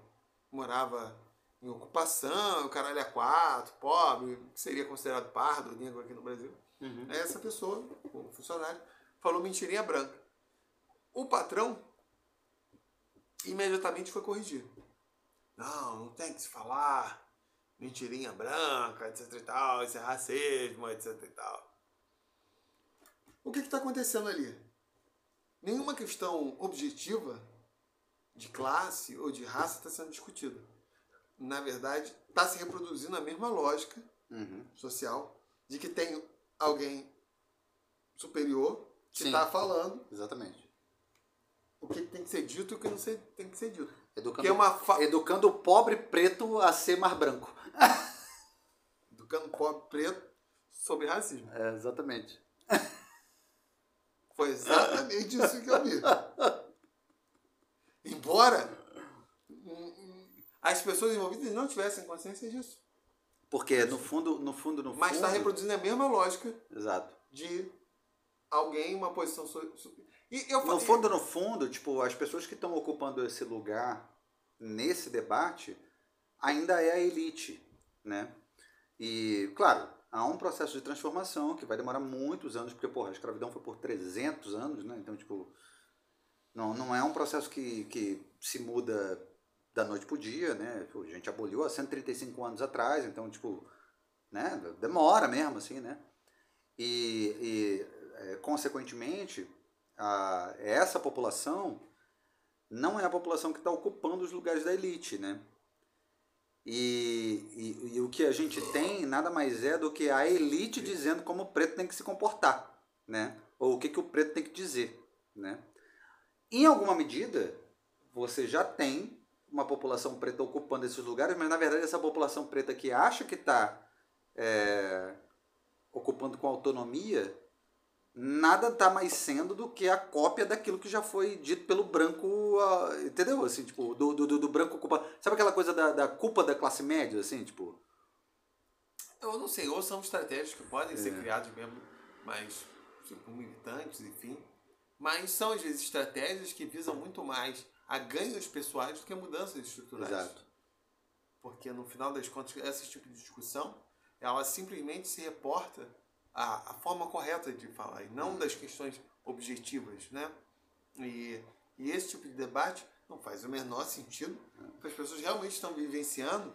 que morava em ocupação, o caralho é quatro, pobre, que seria considerado pardo, negro aqui no Brasil. Uhum. Essa pessoa, o funcionário, falou mentirinha branca. O patrão imediatamente foi corrigir. Não, não tem que se falar mentirinha branca, etc e tal, isso é racismo, etc e tal. O que está acontecendo ali? Nenhuma questão objetiva de classe ou de raça está sendo discutida. Na verdade, está se reproduzindo a mesma lógica Uhum. social de que tem alguém superior que está falando Exatamente. o que tem que ser dito e o que não ser- tem que ser dito. Educando, é uma fa- educando o pobre preto a ser mais branco. Educando pobre preto sobre racismo. É, exatamente. Foi exatamente isso que eu vi. Embora as pessoas envolvidas não tivessem consciência disso. Porque no fundo, no fundo, no Mas está fundo... reproduzindo a mesma lógica Exato. de alguém uma posição. E eu No fundo, no fundo, tipo, as pessoas que estão ocupando esse lugar nesse debate ainda é a elite, né? E, claro, há um processo de transformação que vai demorar muitos anos, porque, porra, a escravidão foi por 300 anos, né? Então, tipo, não, não é um processo que, que se muda da noite pro dia, né? Pô, A gente aboliu há 135 anos atrás, então, tipo, né? Demora mesmo, assim, né? E, e é, consequentemente, a, essa população não é a população que está ocupando os lugares da elite, né? E, e, e o que a gente tem nada mais é do que a elite dizendo como o preto tem que se comportar, né? Ou o que, que o preto tem que dizer, né? Em alguma medida, você já tem uma população preta ocupando esses lugares, mas na verdade essa população preta que acha que está ocupando com autonomia, nada está mais sendo do que a cópia daquilo que já foi dito pelo branco, entendeu? Assim, tipo, do, do, do- branco culpa. Sabe aquela coisa da, da culpa da classe média, assim, tipo? Eu não sei, ou são estratégias que podem ser É. criadas mesmo, mas tipo, militantes, enfim. Mas são às vezes estratégias que visam muito mais a ganhos pessoais do que mudanças estruturais. Exato. Porque no final das contas, esse tipo de discussão, ela simplesmente se reporta à, à forma correta de falar, e não das questões objetivas, né? E, e esse tipo de debate não faz o menor sentido, porque as pessoas realmente estão vivenciando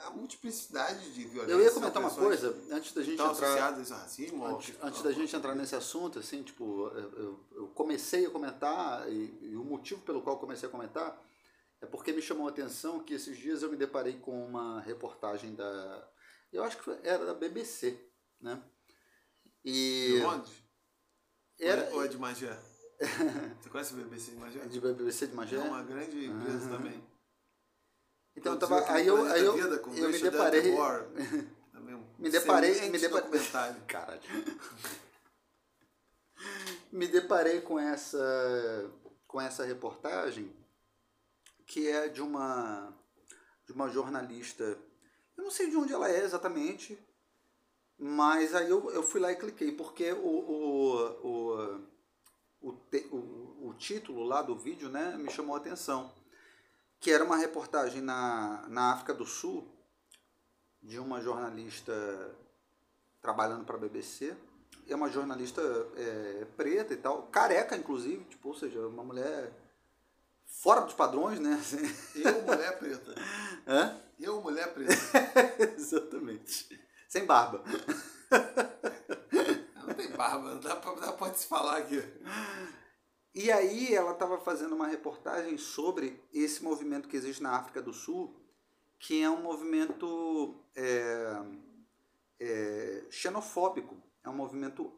a multiplicidade de violência. Eu ia comentar uma coisa, antes da gente entrar. associadas ao racismo. Antes, antes da gente entrar nesse assunto, assim, tipo, eu, eu- comecei a comentar, e, e o motivo pelo qual eu comecei a comentar é porque me chamou a atenção que esses dias eu me deparei com uma reportagem da. Eu acho que era da BBC, né? E. De Londres? Era, Ou é de Magé? Você conhece o BBC de Magé? de BBC de Magé? É uma grande empresa Aham. também. Então tava. Aí eu, aí eu, Vida com eu me deparei. Um Me deparei- me deparei-. Caralho. Me deparei com essa com essa reportagem que é de uma de uma jornalista. Eu não sei de onde ela é exatamente, mas aí eu, eu fui lá e cliquei, porque o, o, o, o, te- o, o título lá do vídeo né, me chamou a atenção. Que era uma reportagem na, na África do Sul de uma jornalista trabalhando para a BBC. É uma jornalista é, preta e tal, careca inclusive, tipo, ou seja, uma mulher fora dos padrões, né? Assim. Eu, mulher preta. Hã? Eu, mulher preta. Exatamente. Sem barba. Não tem barba, não dá pra, dá pra se falar aqui. E aí ela estava fazendo uma reportagem sobre esse movimento que existe na África do Sul, que é um movimento é, é, xenofóbico, é um movimento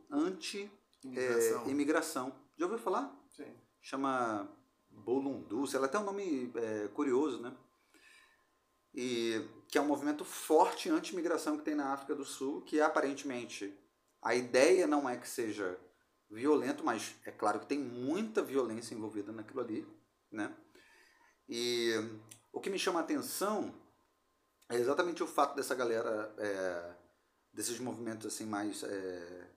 Imigração. anti-imigração. Já ouviu falar? Sim. chama Bolundu, ela tem um nome é, curioso, né? E que é um movimento forte anti-imigração que tem na África do Sul, que aparentemente a ideia não é que seja violento, mas é claro que tem muita violência envolvida naquilo ali, né? E o que me chama a atenção é exatamente o fato dessa galera, é, desses movimentos assim mais é,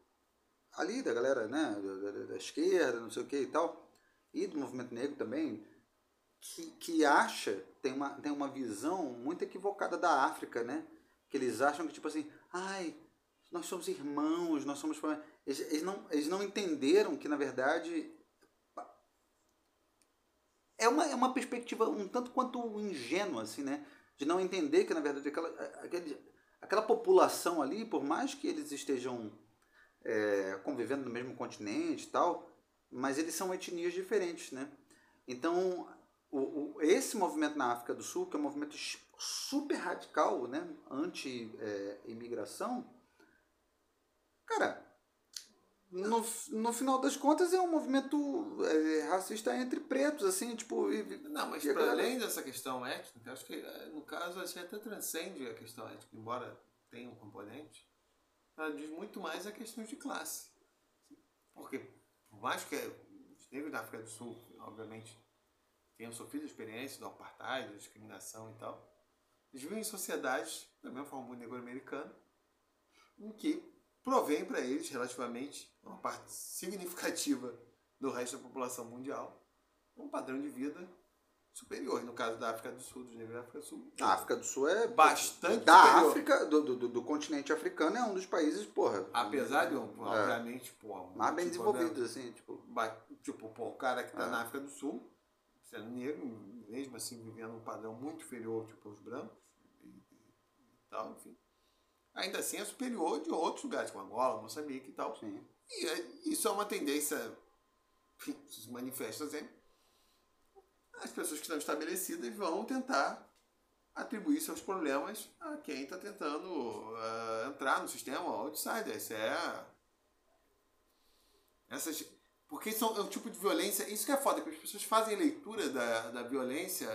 ali da galera, né, da, da- da esquerda, não sei o que e tal, e do movimento negro também, que, que acha, tem uma, tem uma visão muito equivocada da África, né? Que eles acham que, tipo assim, ai, nós somos irmãos, nós somos. Fam-". Eles, eles, não, eles não entenderam que, na verdade, é uma, é uma perspectiva um tanto quanto ingênua, assim, né? De não entender que, na verdade, aquela, aquele, aquela população ali, por mais que eles estejam é, convivendo no mesmo continente e tal, mas eles são etnias diferentes, né? Então, o, o, esse movimento na África do Sul, que é um movimento super radical, né? Anti-imigração, cara, no, no final das contas é um movimento é, racista entre pretos, assim, tipo... e- Não, mas a para galera- além dessa questão étnica, acho que eh, no caso acho que até transcende a questão étnica, embora tenha um componente, ela diz muito mais a questão de classe. Porque, por mais que os negros da África do Sul, obviamente, tenham sofrido a experiência do apartheid, da discriminação e tal, eles vivem em sociedades, da mesma forma o negro americano, em que provém para eles, relativamente, uma parte significativa do resto da população mundial um padrão de vida superior. No caso da África do Sul, dos negros da África do Sul. A África do Sul é bastante da superior. África, do, do, do continente africano, é um dos países, porra. Apesar de, obviamente, pô, mais bem tipo, desenvolvido, assim, tipo. Tipo, pô, o cara que tá É. na África do Sul, sendo negro, mesmo assim vivendo um padrão muito inferior, tipo, aos brancos e, e tal, enfim. Ainda assim é superior de outros lugares, como Angola, Moçambique e tal. Sim. E é- isso é uma tendência que se manifesta sempre. As pessoas que estão estabelecidas vão tentar atribuir seus problemas a quem está tentando ah, entrar no sistema outsider. Isso é. Essas, porque são, é um tipo de violência. Isso que é foda, que as pessoas fazem leitura da, da violência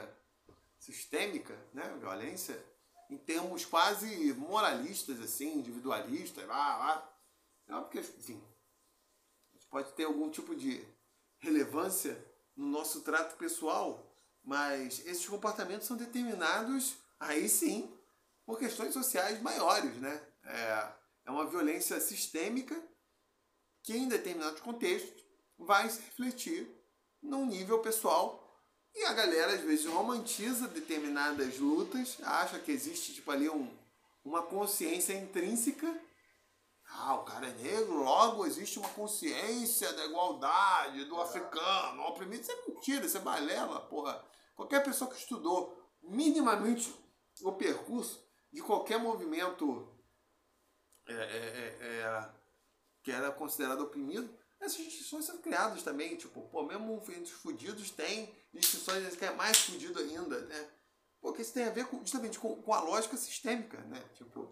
sistêmica, né? Violência, em termos quase moralistas, assim, individualistas. Ah, ah. É porque, enfim, pode ter algum tipo de relevância no nosso trato pessoal, mas esses comportamentos são determinados, aí sim, por questões sociais maiores, né? É, é uma violência sistêmica que, em determinados contextos, vai se refletir num nível pessoal. E a galera, às vezes, romantiza determinadas lutas, acha que existe, tipo, ali um, uma consciência intrínseca ah, o cara é negro, logo existe uma consciência da igualdade do africano, o oprimido. Isso é mentira, isso é balela, porra. Qualquer pessoa que estudou minimamente o percurso de qualquer movimento é, é, é, é, que era considerado oprimido, essas instituições são criadas também. Tipo, pô, mesmo entre os fudidos tem instituições que é mais fudido ainda, né? Porque isso tem a ver com, justamente com, com a lógica sistêmica, né? Tipo,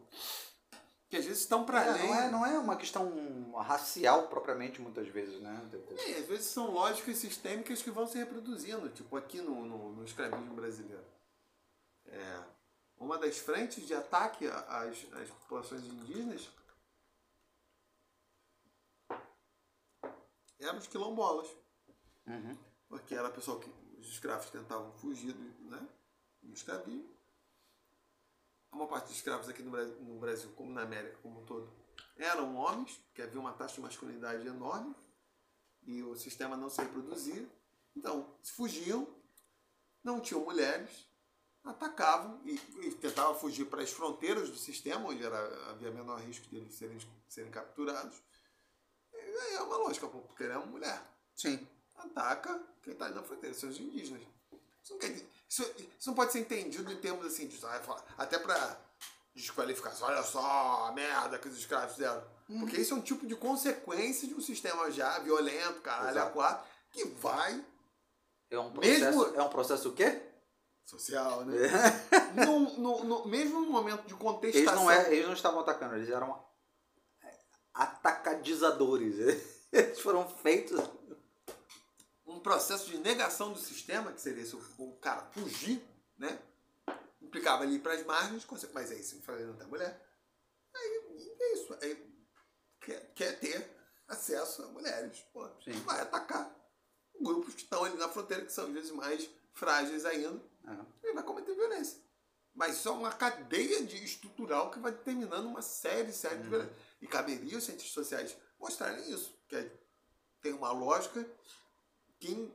que às vezes estão para É, além. não, é, não é uma questão racial propriamente, muitas vezes, né? É, às vezes são lógicas sistêmicas que vão se reproduzindo, tipo aqui no, no, no escravismo brasileiro. É, uma das frentes de ataque às, às populações indígenas eram os quilombolas. Uhum. Porque era a pessoa que os escravos tentavam fugir do, né, do escravismo. Uma parte dos escravos aqui no Brasil, no Brasil, como na América como um todo, eram homens, que havia uma taxa de masculinidade enorme, e o sistema não se reproduzia. Então, fugiam, não tinham mulheres, atacavam e, e tentavam fugir para as fronteiras do sistema, onde era, havia menor risco de eles serem, serem capturados. Aí é uma lógica, pô, porque ele é uma mulher Sim. ataca quem está ali na fronteira, são os indígenas. Isso não, quer dizer- isso, isso não pode ser entendido em termos assim, de, até para desqualificar. Olha só a merda que os escravos fizeram. Porque isso é um tipo de consequência de um sistema já violento, caralho, a Exato. quatro, que vai É um processo. Mesmo- É um processo o quê? social, né? no, no, no- mesmo no momento de Eles contestação. não, é, eles não estavam atacando, eles eram é, atacadizadores. Eles foram feitos. um processo de negação do sistema, que seria se o, cara fugir, né? Implicava ali para as margens, mas aí se fazendo da mulher, aí é isso. Aí quer, quer ter acesso a mulheres. Pô, Sim. vai atacar grupos que estão ali na fronteira, que são às vezes mais frágeis ainda, e vai cometer violência. Mas isso é uma cadeia de estrutural que vai determinando uma série, série de violência. E caberia os cientistas sociais mostrarem isso. Que é- tem uma lógica que.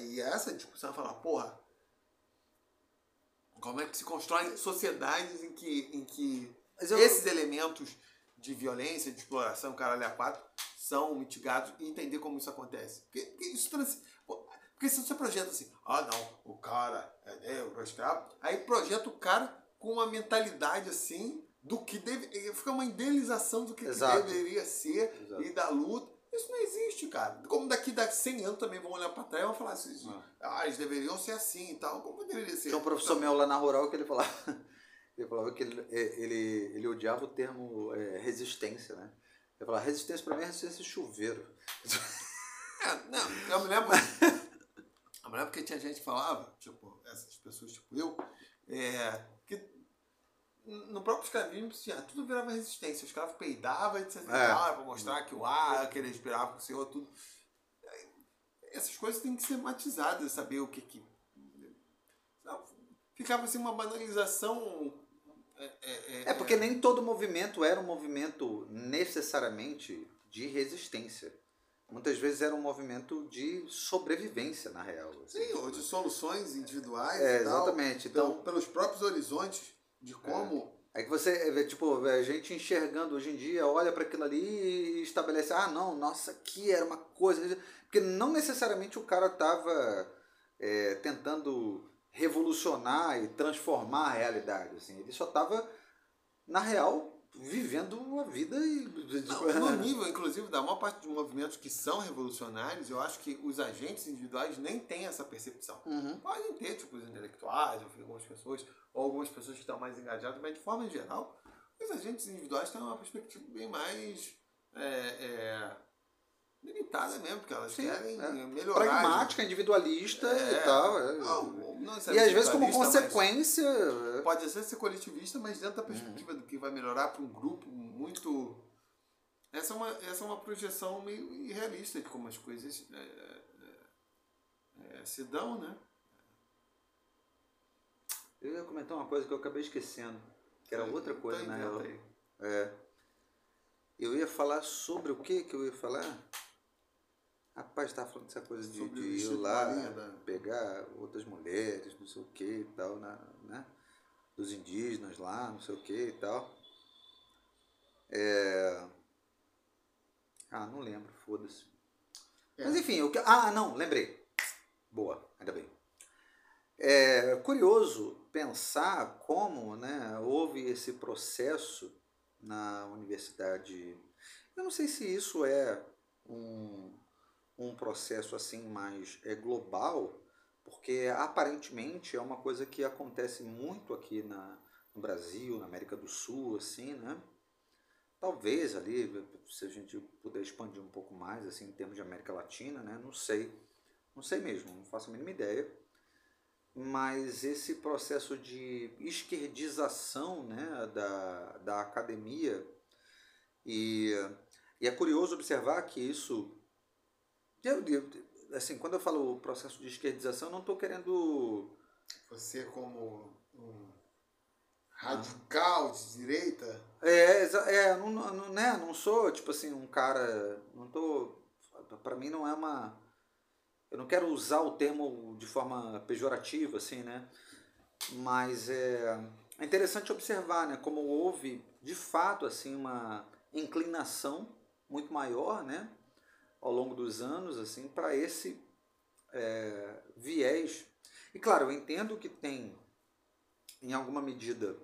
E essa discussão vai falar, porra, como é que se constroem sociedades em que, em que eu- esses elementos de violência, de exploração, caralho a quatro, são mitigados e entender como isso acontece. Porque, porque isso trans, porque se você projeta assim, ah não, o cara é negro, é escravo, aí projeta o cara com uma mentalidade assim do que deve. Fica uma idealização do que, que deveria ser Exato. e da luta. Isso não existe, cara. Como daqui a 100 anos também vão olhar pra trás e vão falar assim, ah, eles deveriam ser assim e tal. Como deveria ser? Tinha um professor meu lá na rural que ele falava. Ele falava que ele, ele, ele odiava o termo é, resistência, né? Ele falava, resistência pra mim é resistência de chuveiro. É, não, eu me lembro. Eu me lembro que tinha gente que falava, tipo, essas pessoas tipo eu, é, no próprio escravismo tinha, tudo virava resistência. O escravo peidava, etc. É. Para mostrar que o ar que ele respirava com o senhor, tudo. Essas coisas têm que ser matizadas, saber o que que. Ficava assim uma banalização. É, é, É porque nem todo movimento era um movimento necessariamente de resistência. muitas vezes era um movimento de sobrevivência, na real. Assim. Sim, ou de soluções individuais. É, exatamente. Tal, então, pelos próprios horizontes de como. É. é que você, é, tipo, a gente enxergando hoje em dia, olha para aquilo ali e estabelece, ah, não, nossa, aqui era uma coisa. Porque não necessariamente o cara estava é, tentando revolucionar e transformar a realidade. Assim. Ele só estava, na real, vivendo a vida e. Não, no nível, inclusive, da maior parte dos movimentos que são revolucionários, eu acho que os agentes individuais nem têm essa percepção. Uhum. Podem ter, tipo, os intelectuais, algumas pessoas, ou algumas pessoas que estão mais engajadas, mas de forma geral, os agentes individuais têm uma perspectiva bem mais. É, é, limitada mesmo, porque elas Sim, querem é. melhorar. Pragmática, individualista é, e tal. É. Não, não e às vezes como consequência. Pode ser ser coletivista, mas dentro da uhum. perspectiva uhum. do que vai melhorar para um grupo muito. Essa é, uma, essa é uma projeção meio irrealista de como as coisas é, é, é se dão, né? Eu ia comentar uma coisa que eu acabei esquecendo, que era outra coisa, na real. É. Eu ia falar sobre o que que eu ia falar? Rapaz, estava falando dessa coisa de, de ir lá, né? pegar outras mulheres, não sei o que e tal, na, né? Dos indígenas lá, não sei o que e tal. É... Ah, não lembro, foda-se. É. Mas enfim, o que. Ah, não, lembrei. Boa, ainda bem. É curioso pensar como né, houve esse processo na universidade. Eu não sei se isso é um, um processo assim mais é, global, porque aparentemente é uma coisa que acontece muito aqui na, no Brasil, na América do Sul, assim, né? Talvez ali, se a gente puder expandir um pouco mais, assim, em termos de América Latina, né? Não sei, não sei mesmo, não faço a mínima ideia. Mas esse processo de esquerdização né, da, da academia, e, e é curioso observar que isso eu, eu, assim, quando eu falo processo de esquerdização, eu não estou querendo. Você como um radical de direita? É, é não, não, né, não sou tipo assim um cara. Não tô. Para mim não é uma. Eu não quero usar o termo de forma pejorativa, assim, né? Mas é, é interessante observar, né? Como houve de fato assim uma inclinação muito maior, né? Ao longo dos anos assim para esse é, viés. E claro, eu entendo que tem, em alguma medida,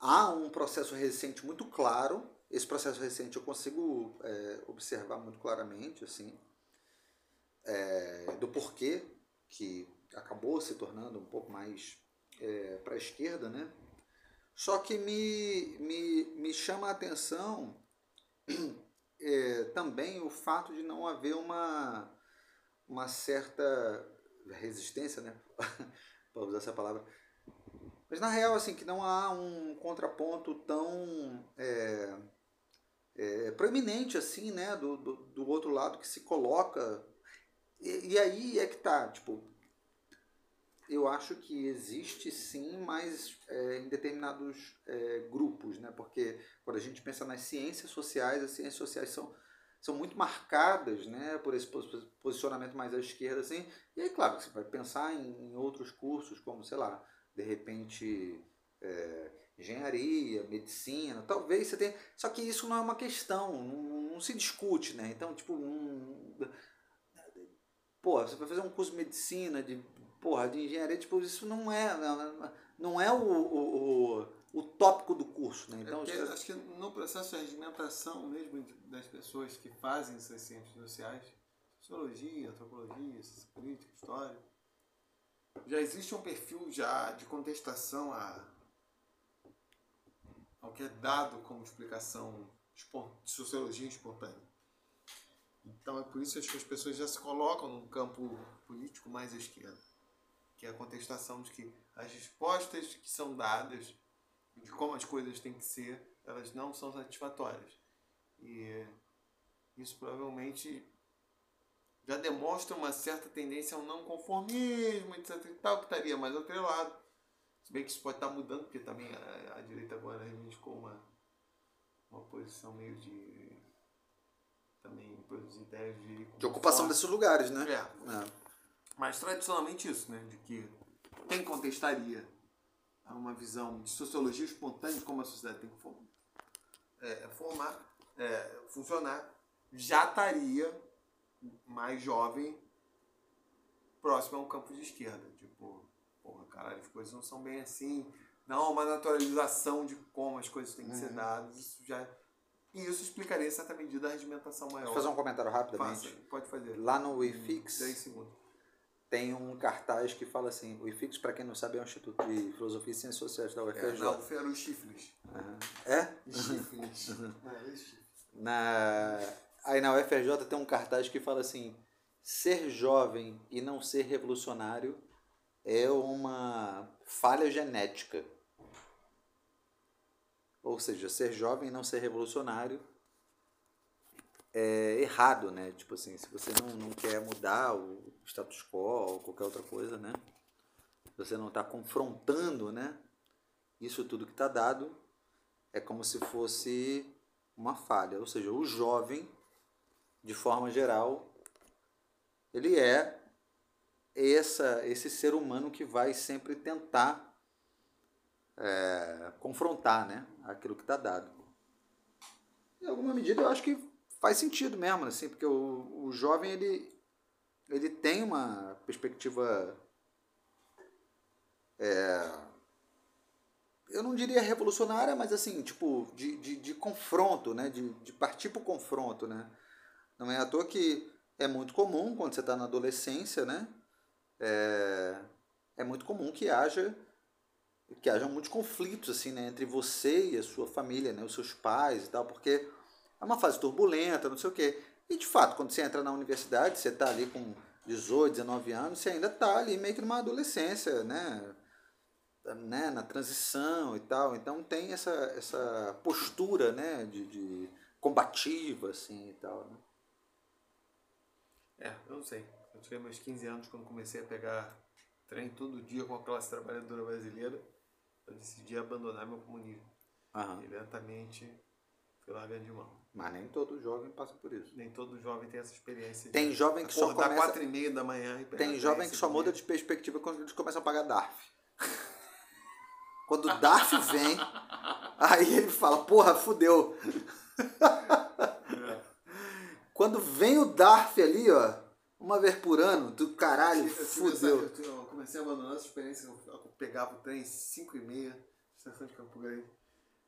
há um processo recente muito claro. Esse processo recente eu consigo é, observar muito claramente, assim, é, do porquê que acabou se tornando um pouco mais é, para a esquerda, né? Só que me, me, me chama a atenção é, também o fato de não haver uma, uma certa resistência, né? para usar essa palavra. Mas na real, assim, que não há um contraponto tão é, é, proeminente assim, né? Do, do, do, outro lado que se coloca. E, e aí é que tá, tipo, eu acho que existe sim, mas é, em determinados é, grupos, né? Porque quando a gente pensa nas ciências sociais, as ciências sociais são, são muito marcadas, né? Por esse posicionamento mais à esquerda, assim. E aí, claro, você vai pensar em, em outros cursos, como, sei lá, de repente, é, engenharia, medicina, talvez você tenha... Só que isso não é uma questão, não, não se discute, né? Então, tipo, um... Pô, você vai fazer um curso de medicina, de porra, de engenharia, tipo, isso não é, não, é o, o, o, o tópico do curso, né? Então, é acho que no processo de regimentação mesmo das pessoas que fazem essas ciências sociais, sociologia, antropologia, política, história, já existe um perfil já de contestação a, ao que é dado como explicação de sociologia espontânea. Então é por isso que as pessoas já se colocam num campo político mais à esquerda que é a contestação de que as respostas que são dadas de como as coisas têm que ser, elas não são satisfatórias. E isso provavelmente já demonstra uma certa tendência ao não conformismo, etc. e tal, que estaria mais atrelado. Se bem que isso pode estar mudando, porque também a, a direita agora reivindicou uma, uma posição meio de também produzir ideias de. De ocupação desses lugares, né? É. É. Mas tradicionalmente isso, né? De que quem contestaria a uma visão de sociologia espontânea de como a sociedade tem que for- é, formar, é, funcionar, já estaria mais jovem próximo a um campo de esquerda. Tipo, porra, caralho, as coisas não são bem assim. Não há uma naturalização de como as coisas têm que ser Uhum. dadas. Isso já... E isso explicaria, em certa medida, a regimentação maior. Eu fazer um comentário rapidamente. Faça, pode fazer. Lá no IFIX segundos. Tem um cartaz que fala assim: o IFIX, para quem não sabe, é um Instituto de Filosofia e Ciências Sociais da É, UFRJ. não, eram os chifres. Aham. É? Chifres. É, os chifres. Na... Aí na UFRJ tem um cartaz que fala assim: ser jovem e não ser revolucionário é uma falha genética. Ou seja, ser jovem e não ser revolucionário é errado, né? Tipo assim, se você não, não quer mudar o status quo ou qualquer outra coisa, né? Você não está confrontando, né? Isso tudo que está dado é como se fosse uma falha. Ou seja, o jovem, de forma geral, ele é essa, esse ser humano que vai sempre tentar é, confrontar né, aquilo que está dado. Em alguma medida eu acho que faz sentido mesmo, assim, porque o, o jovem ele, ele tem uma perspectiva. é, eu não diria revolucionária, mas assim, tipo, de, de, de confronto, né? De, de partir para o confronto, né? Não é à toa que é muito comum quando você está na adolescência, né? É, é muito comum que haja que haja muitos conflitos assim, né, entre você e a sua família, né, os seus pais e tal, porque é uma fase turbulenta, não sei o quê. E de fato, quando você entra na universidade, você está ali com 18, 19 anos, você ainda está ali meio que numa adolescência, né? né, na transição e tal. Então tem essa, essa postura, né, de, de combativa, assim, e tal, né? É, eu não sei. Eu tinha meus 15 anos quando comecei a pegar trem todo dia com a classe trabalhadora brasileira. Eu decidi abandonar meu comunismo. Aham. E lentamente fui largando de mão. Mas nem todo jovem passa por isso. Nem todo jovem tem essa experiência. Tem jovem que só começa... quatro e meia da manhã e Tem jovem que só muda de perspectiva quando eles começam a pagar DARF. Quando o DARF vem, aí ele fala, porra, fudeu. É. Quando vem o DARF ali, ó, uma vez por ano, do caralho, Eu fudeu. eu comecei a abandonar essa experiência. Eu pegava o trem 5 e meia, estação de Campo Grande.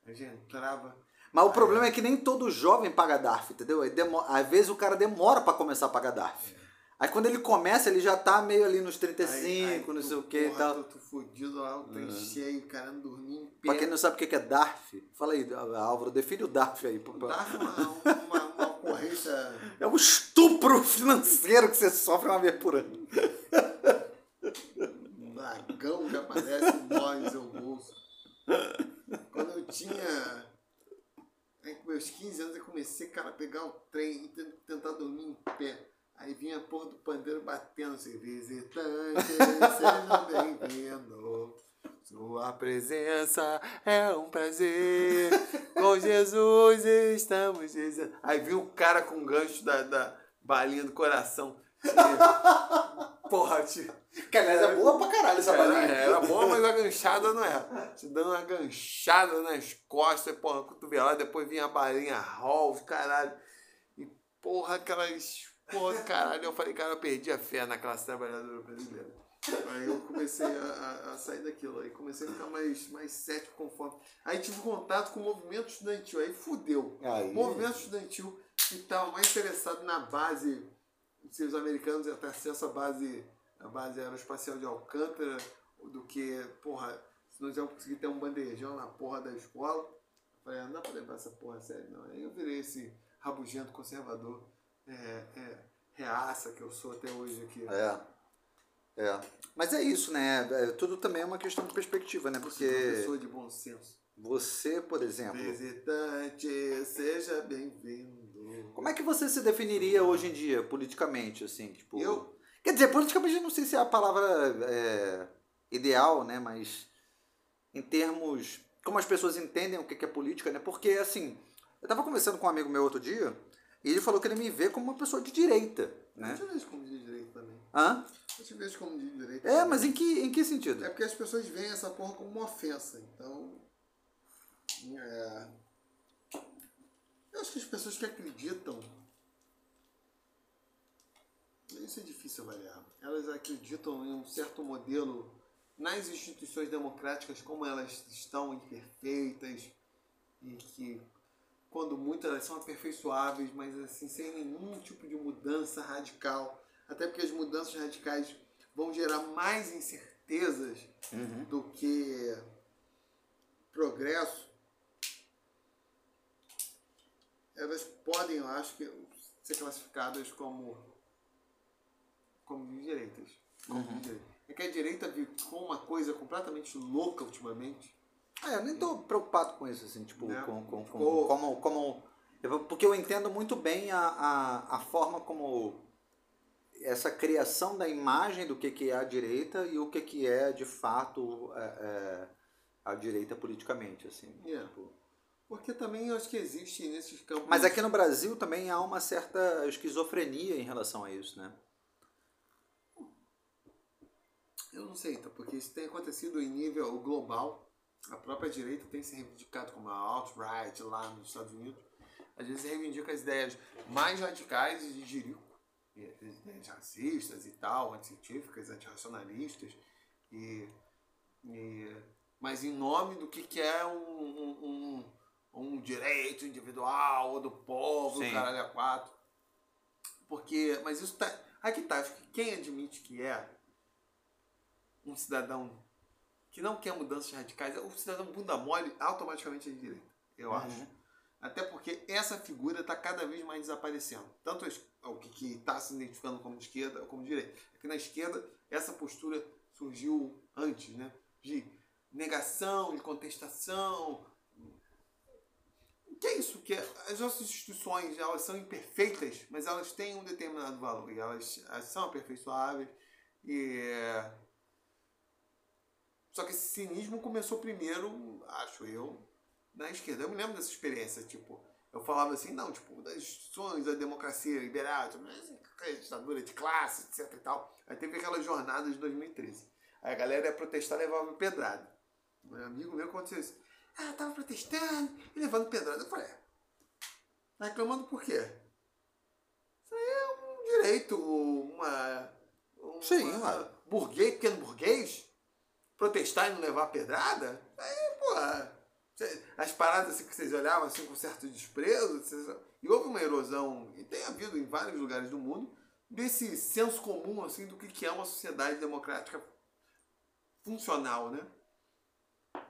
Eu já entrava. Mas o problema é que nem todo jovem paga DARF, entendeu? Aí demo- Às vezes o cara demora pra começar a pagar DARF. Aí quando ele começa, ele já tá meio ali nos 35, Aí- aí não tu, sei o que e tal. Tô, tô fudido lá, o trem cheio, o cara dormia em pé. Pra quem não sabe o que é DARF, fala aí, Álvaro, define o DARF aí. pô, pô. Dá uma, uma, uma ocorrência. É um estupro financeiro que você sofre uma vez por ano. Um dragão que aparece e morre no seu bolso. Quando eu tinha. Aí com meus 15 anos eu comecei, cara, a pegar o trem e ten- tentar dormir em pé. Aí vinha a porra do pandeiro batendo assim, visitante, seja bem-vindo. Sua presença é um prazer. Com Jesus estamos dizendo. Aí vinha o cara com o gancho da, da balinha do coração. Tio. Que aliás é boa pra caralho essa Era, balinha. era bom, mas a ganchada não era. Te dando uma ganchada nas costas, porra, cotovelada, depois vinha a balinha Halls, caralho. E porra, aquelas. Porra, caralho. Eu falei, cara, eu perdi a fé na classe trabalhadora brasileira. Aí eu comecei a, a- a sair daquilo, aí comecei a ficar mais, mais cético conforme. Aí tive contato com o movimento estudantil, aí fudeu. Aí. O movimento estudantil que estava mais interessado na base, se os americanos iam ter acesso à base, à base aeroespacial de Alcântara, do que, porra, se nós íamos conseguir ter um bandejão na porra da escola. Eu falei, ah, não dá pra levar essa porra a sério, não. Aí eu virei esse rabugento conservador, é, é, reaça que eu sou até hoje aqui. É. É. Mas é isso, né? É, tudo também é uma questão de perspectiva, né? Uma Porque pessoa de bom senso. você, por exemplo, Visitante, seja bem-vindo. Como é que você se definiria hoje em dia, politicamente, assim? Tipo, Eu? Quer dizer, politicamente eu não sei se é a palavra é, ideal, né? Mas em termos. Como as pessoas entendem o que é política, né? Porque, assim, eu tava conversando com um amigo meu outro dia E ele falou que ele me vê como uma pessoa de direita, né? Eu te vejo como de direito também. Hã? Eu te vejo como de direito. É, mas em que, em que sentido? É porque as pessoas veem essa porra como uma ofensa. Então. É. Eu acho que as pessoas que acreditam. Isso é difícil avaliar. Elas acreditam em um certo modelo nas instituições democráticas como elas estão imperfeitas e que quando muito elas são aperfeiçoáveis, mas assim sem nenhum tipo de mudança radical, até porque as mudanças radicais vão gerar mais incertezas Uhum. do que progresso. Elas podem, eu acho que ser classificadas como como de direitas. Como de direita. É que a direita ficou uma coisa completamente louca ultimamente. É, eu nem tô preocupado com isso, assim, tipo, Né? com, com, com- Ficou- como, como. eu- Porque eu entendo muito bem a, a, a forma como essa criação da imagem do que, que é a direita e o que, que é de fato é, é, a direita politicamente, assim. É. tipo. Porque também eu acho que existe nesses campos. Mas aqui no Brasil também há uma certa esquizofrenia em relação a isso, né? Eu não sei, então, porque isso tem acontecido em nível global. A própria direita tem se reivindicado como a alt-right lá nos Estados Unidos. Às vezes reivindica as ideias mais radicais de Jerico, as ideias racistas e tal, anticientíficas, antirracionalistas. E, e, mas em nome do que, que é um, um, um, um direito individual ou do povo, Sim. caralho a quatro. Porque, mas isso tá. Aqui tá, acho que quem admite que é um cidadão que não quer mudanças radicais, o cidadão bunda mole automaticamente é de direita, eu Uhum. acho. Até porque essa figura está cada vez mais desaparecendo. Tanto o que está se identificando como de esquerda como de direita. Aqui na esquerda, essa postura surgiu antes, né? De negação, de contestação. Que é isso? Que as nossas instituições elas são imperfeitas, mas elas têm um determinado valor. E elas, elas são aperfeiçoáveis. E só que esse cinismo começou primeiro, acho eu, na esquerda. Eu me lembro dessa experiência, tipo, eu falava assim, não, tipo, das instituições da democracia liberal, tipo, aquela ditadura de classe, etc e tal. Aí teve aquela jornada de 2013. Aí a galera ia protestar levava pedrada. Um amigo meu aconteceu isso. Ah, tava protestando e levando pedrada. Eu falei. Tá reclamando por quê? Isso aí é um direito, uma. uma Sim, ué. burguês, pequeno burguês, protestar e não levar pedrada? Aí, porra. cê- As paradas assim que vocês olhavam assim com certo desprezo, e houve uma erosão, e tem havido em vários lugares do mundo, desse senso comum assim do que é uma sociedade democrática funcional, né?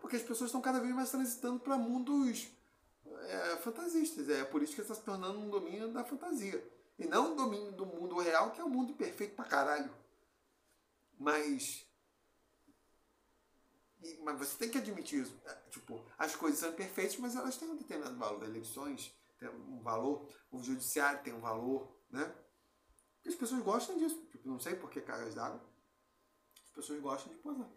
Porque as pessoas estão cada vez mais transitando para mundos é, fantasistas. É por isso que está se tornando um domínio da fantasia. E não um domínio do mundo real, que é um mundo perfeito pra caralho. Mas. e- mas você tem que admitir isso. É, Tipo, as coisas são imperfeitas, mas elas têm um determinado valor. Eleições têm um valor, o judiciário tem um valor, né? As pessoas gostam disso. Tipo, não sei por que cargas d'água. As pessoas gostam de posar.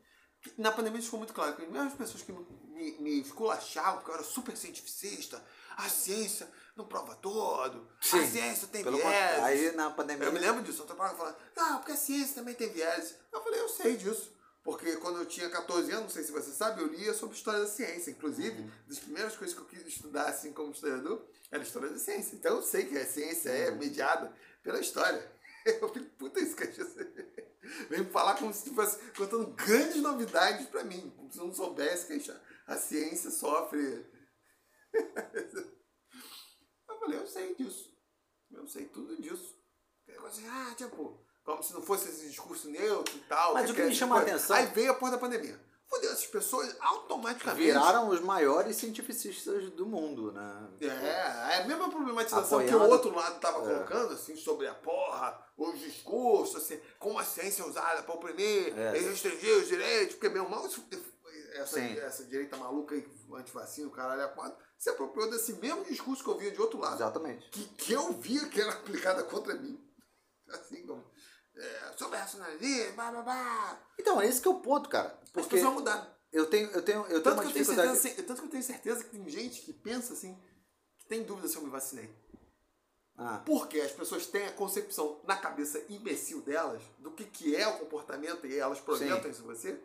Na pandemia isso ficou muito claro, que as pessoas que me, me esculachavam, porque eu era super cientificista, a ciência não prova todo, a Sim, ciência tem Pelo viés. contrário, aí na pandemia. Eu me lembro disso, eu tava falando, não, porque a ciência também tem viés. Eu falei, eu sei disso. Porque quando eu tinha 14 anos, não sei se você sabe, eu lia sobre história da ciência. Inclusive, Uhum. das primeiras coisas que eu quis estudar assim como historiador era história da ciência. Então eu sei que a ciência é Uhum. mediada pela história. Eu falei, puta, isso que Vem falar como se estivesse contando grandes novidades pra mim. Como se eu não soubesse que a ciência sofre. Eu falei, eu sei disso. Eu sei tudo disso. Assim, ah, tipo, como se não fosse esse discurso neutro e tal. Mas o que me é- chama a atenção- Aí veio a porra da pandemia. Fodeu, essas pessoas automaticamente. Viraram os maiores cientificistas do mundo, né? É, é a mesma problematização que o outro lado estava É. colocando, assim, sobre a porra, os discursos, assim, como a ciência é usada para oprimir É. restringir os direitos, porque, meu isso- essa, Sim. essa direita maluca aí, antivacina, o caralho a quatro, se apropriou desse mesmo discurso que eu via de outro lado. Exatamente. que, que eu via que era aplicada contra mim. Assim como. É, sobre racionalismo, blá blá blá. Então, esse que é o ponto, cara. As Porque pessoas mudaram. eu tenho, eu tenho, eu tenho Tanto uma que eu, tenho certeza, assim, tanto que eu tenho certeza que tem gente que pensa assim, que tem dúvida se eu me vacinei. Ah. Porque as pessoas têm a concepção na cabeça imbecil delas do que, que é o comportamento e elas projetam isso em você.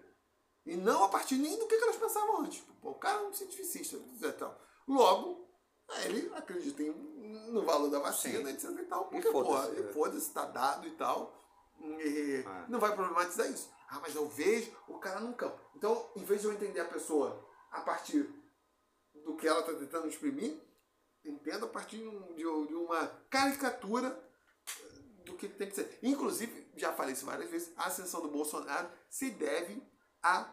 E não a partir nem do que, que elas pensavam antes. Tipo, Pô, o cara é um cientificista. Tal. Logo, ele acredita em- no valor da vacina, Sim. etc. E tal, E porque, porra, foda-se, e é. foda-se, tá dado e tal. E Ah. não vai problematizar isso. Ah, mas eu vejo o cara num campo. Então, em vez de eu entender a pessoa a partir do que ela está tentando exprimir, entenda a partir de, um- um- uma caricatura do que tem que ser. Inclusive, já falei isso várias vezes, a ascensão do Bolsonaro se deve a,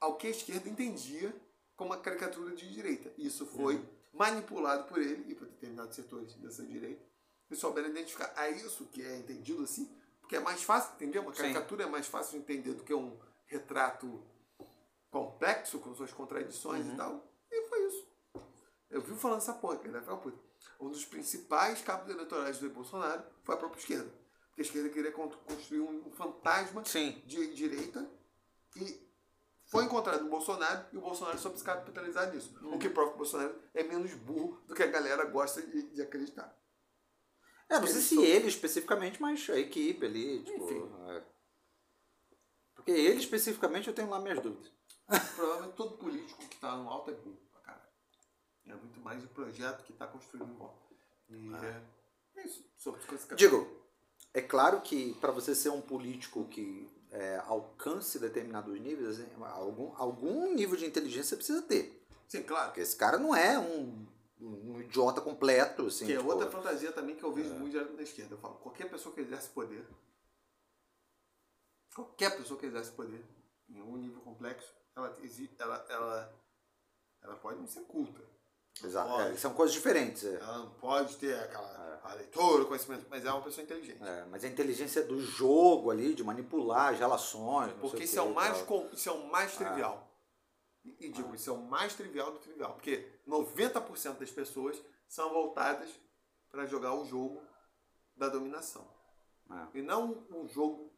ao que a esquerda entendia como uma caricatura de direita. Isso foi manipulado por ele e por determinados setores dessa direita. E souberam identificar. É isso que é entendido assim, porque é mais fácil entender. Uma Sim. caricatura é mais fácil de entender do que um retrato complexo, com suas contradições e tal. E foi isso. Eu vi falando essa porra, que vai puta. Um dos principais cabos eleitorais do Bolsonaro foi a própria esquerda. Porque a esquerda queria con- construir um fantasma Sim. de direita e foi encontrado no Bolsonaro e o Bolsonaro soube se capitalizar nisso. O que prova que o Bolsonaro é menos burro do que a galera gosta de, de acreditar. É, não sei se são- ele especificamente, mas a equipe ali, tipo. Enfim. é. Porque ele especificamente eu tenho lá minhas dúvidas. Provavelmente todo político que está no alto é burro pra caralho. É muito mais o projeto que está construído em volta. E é, é isso. Sobre as coisas que Digo, é claro que para você ser um político que é, alcance determinados níveis, assim, algum, algum nível de inteligência você precisa ter. Sim, claro. Porque esse cara não é um, um idiota completo, assim. Que é tipo, outra fantasia também que eu vejo muito direto na esquerda. Eu falo, qualquer pessoa que exerce poder, qualquer pessoa que exerce poder, em algum nível complexo, ela, ela, ela, ela pode não ser culta. Exato. É, são coisas diferentes. é. Ela não pode ter aquela a leitura, o conhecimento, mas é uma pessoa inteligente. É, mas a inteligência do jogo ali, de manipular as relações. Porque o isso é o mais, com- isso é o mais trivial. E, e digo, isso é o mais trivial do trivial. Porque 90% das pessoas são voltadas para jogar o jogo da dominação. É. E não o jogo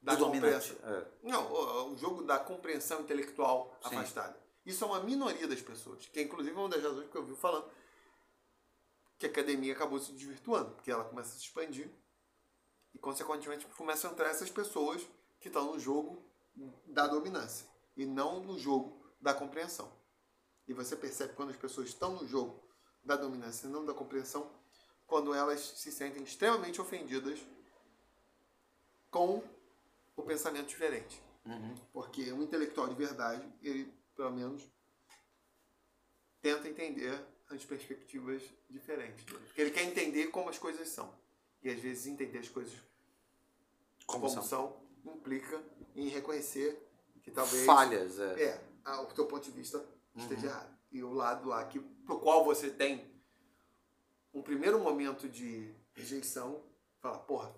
da Do compreensão. É. Não, o, o jogo da compreensão intelectual Sim. afastada. Isso é uma minoria das pessoas. Que é inclusive uma das razões que eu vi falando que a academia acabou se desvirtuando. Porque ela começa a se expandir e, consequentemente, começam a entrar essas pessoas que estão no jogo da dominância e não no jogo da compreensão. E você percebe quando as pessoas estão no jogo da dominância e não da compreensão, quando elas se sentem extremamente ofendidas com o pensamento diferente. Uhum. Porque um intelectual de verdade, ele, pelo menos, tenta entender as perspectivas diferentes. Porque ele quer entender como as coisas são. E às vezes entender as coisas Como como, são. são. implica em reconhecer que talvez Falhas, é. é, o teu ponto de vista esteja errado. E o lado lá que, pro qual você tem um primeiro momento de rejeição, fala, porra,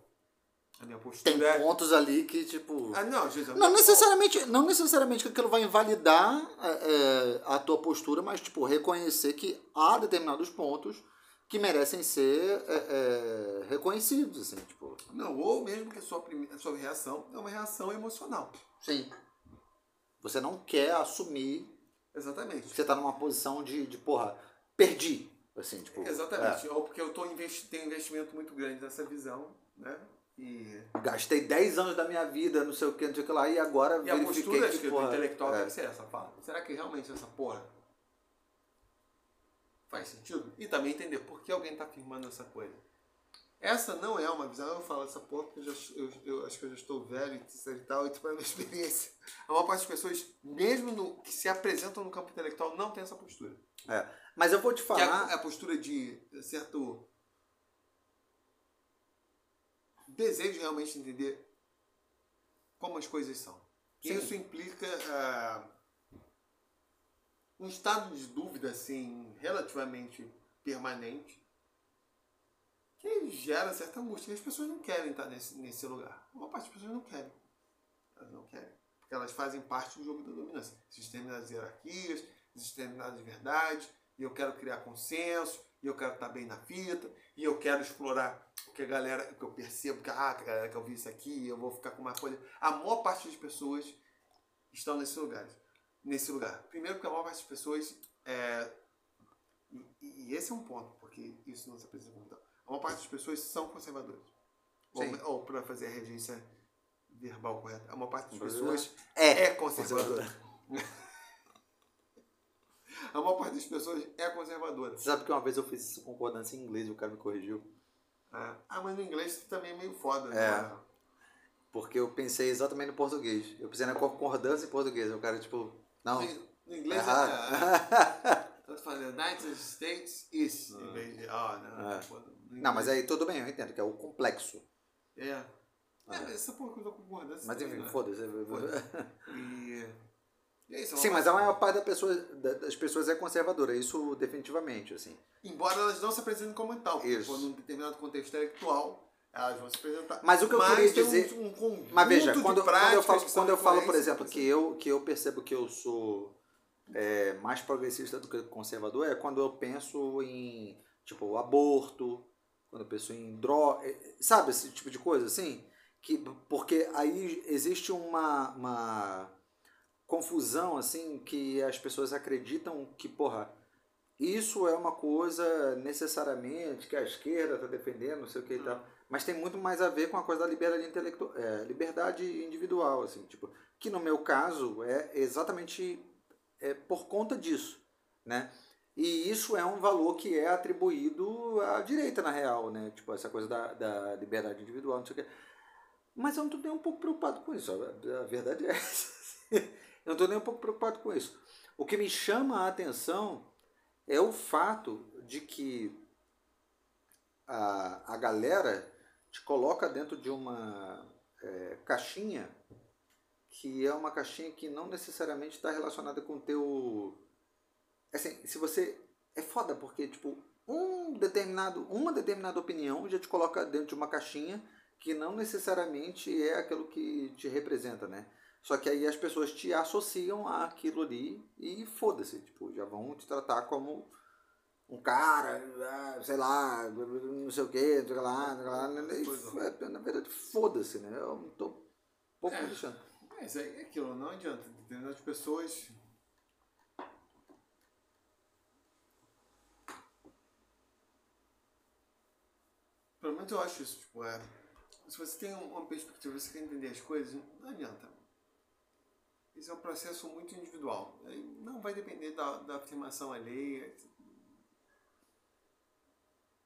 a minha postura Tem é... pontos ali que, tipo. Ah, não, eu Não necessariamente, não necessariamente que aquilo vai invalidar é, é, a tua postura, mas tipo, reconhecer que há determinados pontos que merecem ser é, é, reconhecidos, assim, tipo. Não, ou mesmo que a sua, prime- a sua reação é uma reação emocional. Sim. Você não quer assumir Exatamente. que você tá numa posição de, de porra, perdi. Assim, tipo. Exatamente. Ou porque eu tô investi tenho um investimento muito grande nessa visão, né? E, é, gastei 10 anos da minha vida, não sei o que, não sei o que lá, e agora e a postura que, que, do intelectual é. deve ser essa, fala. Será que realmente essa porra faz sentido? E também entender por que alguém tá afirmando essa coisa. Essa não é uma visão, eu falo essa porra porque eu, já, eu, eu acho que eu já estou velho e tal, e tipo, é uma experiência. A maior parte das pessoas, mesmo no, que se apresentam no campo intelectual, não tem essa postura. É. Mas eu vou te Que é falar. a, postura de certo desejo realmente de entender como as coisas são. Sim. isso implica ah, um estado de dúvida assim relativamente permanente que gera certa angústia. As pessoas não querem estar nesse, nesse lugar. A maior parte das pessoas não querem. Elas não querem. Porque elas fazem parte do jogo da dominância. Existem determinadas hierarquias, existem determinadas verdades, e eu quero criar consenso, e eu quero estar bem na fita, e eu quero explorar o que a galera, o que eu percebo, que, ah, que a galera que eu vi isso aqui, eu vou ficar com uma coisa. A maior parte das pessoas estão nesse lugar. Nesse lugar. Primeiro porque a maior parte das pessoas é, e, e esse é um ponto, porque isso não se apresenta como. Uma parte das pessoas são conservadoras. Sim. Ou, ou para fazer a regência verbal correta, uma parte das Mas, pessoas É, é conservadora. A maior parte das pessoas é conservadora. Você sabe que uma vez eu fiz isso concordância em inglês e o cara me corrigiu. Ah, ah, mas no inglês também é meio foda, É. né? Porque eu pensei exatamente no português. Eu pensei na concordância em português. O cara, tipo, não. No inglês é. Errado. Eu tô falando United States is, em vez de. Ah, não. É. não, mas aí tudo bem, eu entendo, que é o complexo. É. É, Ah. mas essa porra que eu tô concordância. Mas enfim, né? foda-se. E. E é isso, é Sim, mas a maior parte da pessoa, da- das pessoas é conservadora, isso definitivamente, assim. Embora elas não se apresentem como tal. porque, Isso. Pô, num determinado contexto intelectual, elas vão se apresentar. Mas o que eu Mas queria dizer- Um, um Mas veja, quando, quando eu falo, quando eu falo, por exemplo, que eu, que eu percebo que eu sou é, mais progressista do que conservador, é quando eu penso em, tipo, o aborto, quando eu penso em droga, sabe, esse tipo de coisa, assim? Que, porque aí existe uma, uma confusão, assim, que as pessoas acreditam que, porra, isso é uma coisa necessariamente que a esquerda está defendendo, não sei o que e tal. Mas tem muito mais a ver com a coisa da liberdade intelectual, é, liberdade individual, assim, tipo, que no meu caso é exatamente é, por conta disso, né? E isso é um valor que é atribuído à direita, na real, né? Tipo, essa coisa da, da liberdade individual, não sei o quê. Mas eu não estou nem um pouco preocupado com isso. A, verdade é essa. eu não estou nem um pouco preocupado com isso. O que me chama a atenção é o fato de que a, a galera te coloca dentro de uma é, caixinha que é uma caixinha que não necessariamente está relacionada com o teu assim, se você é foda porque tipo um determinado uma determinada opinião já te coloca dentro de uma caixinha que não necessariamente é aquilo que te representa, né? Só que aí as pessoas te associam àquilo ali e foda-se, tipo, já vão te tratar como um cara, ah, sei lá, não sei o que, sei lá, sei lá, e, é, na verdade, foda-se, né? Eu não tô um pouco É. deixando. Mas é aquilo, não adianta. Determinadas pessoas. Pelo menos eu acho isso, tipo, é. Se você tem uma perspectiva, você quer entender as coisas, não adianta. Isso é um processo muito individual. Não vai depender da, da afirmação alheia.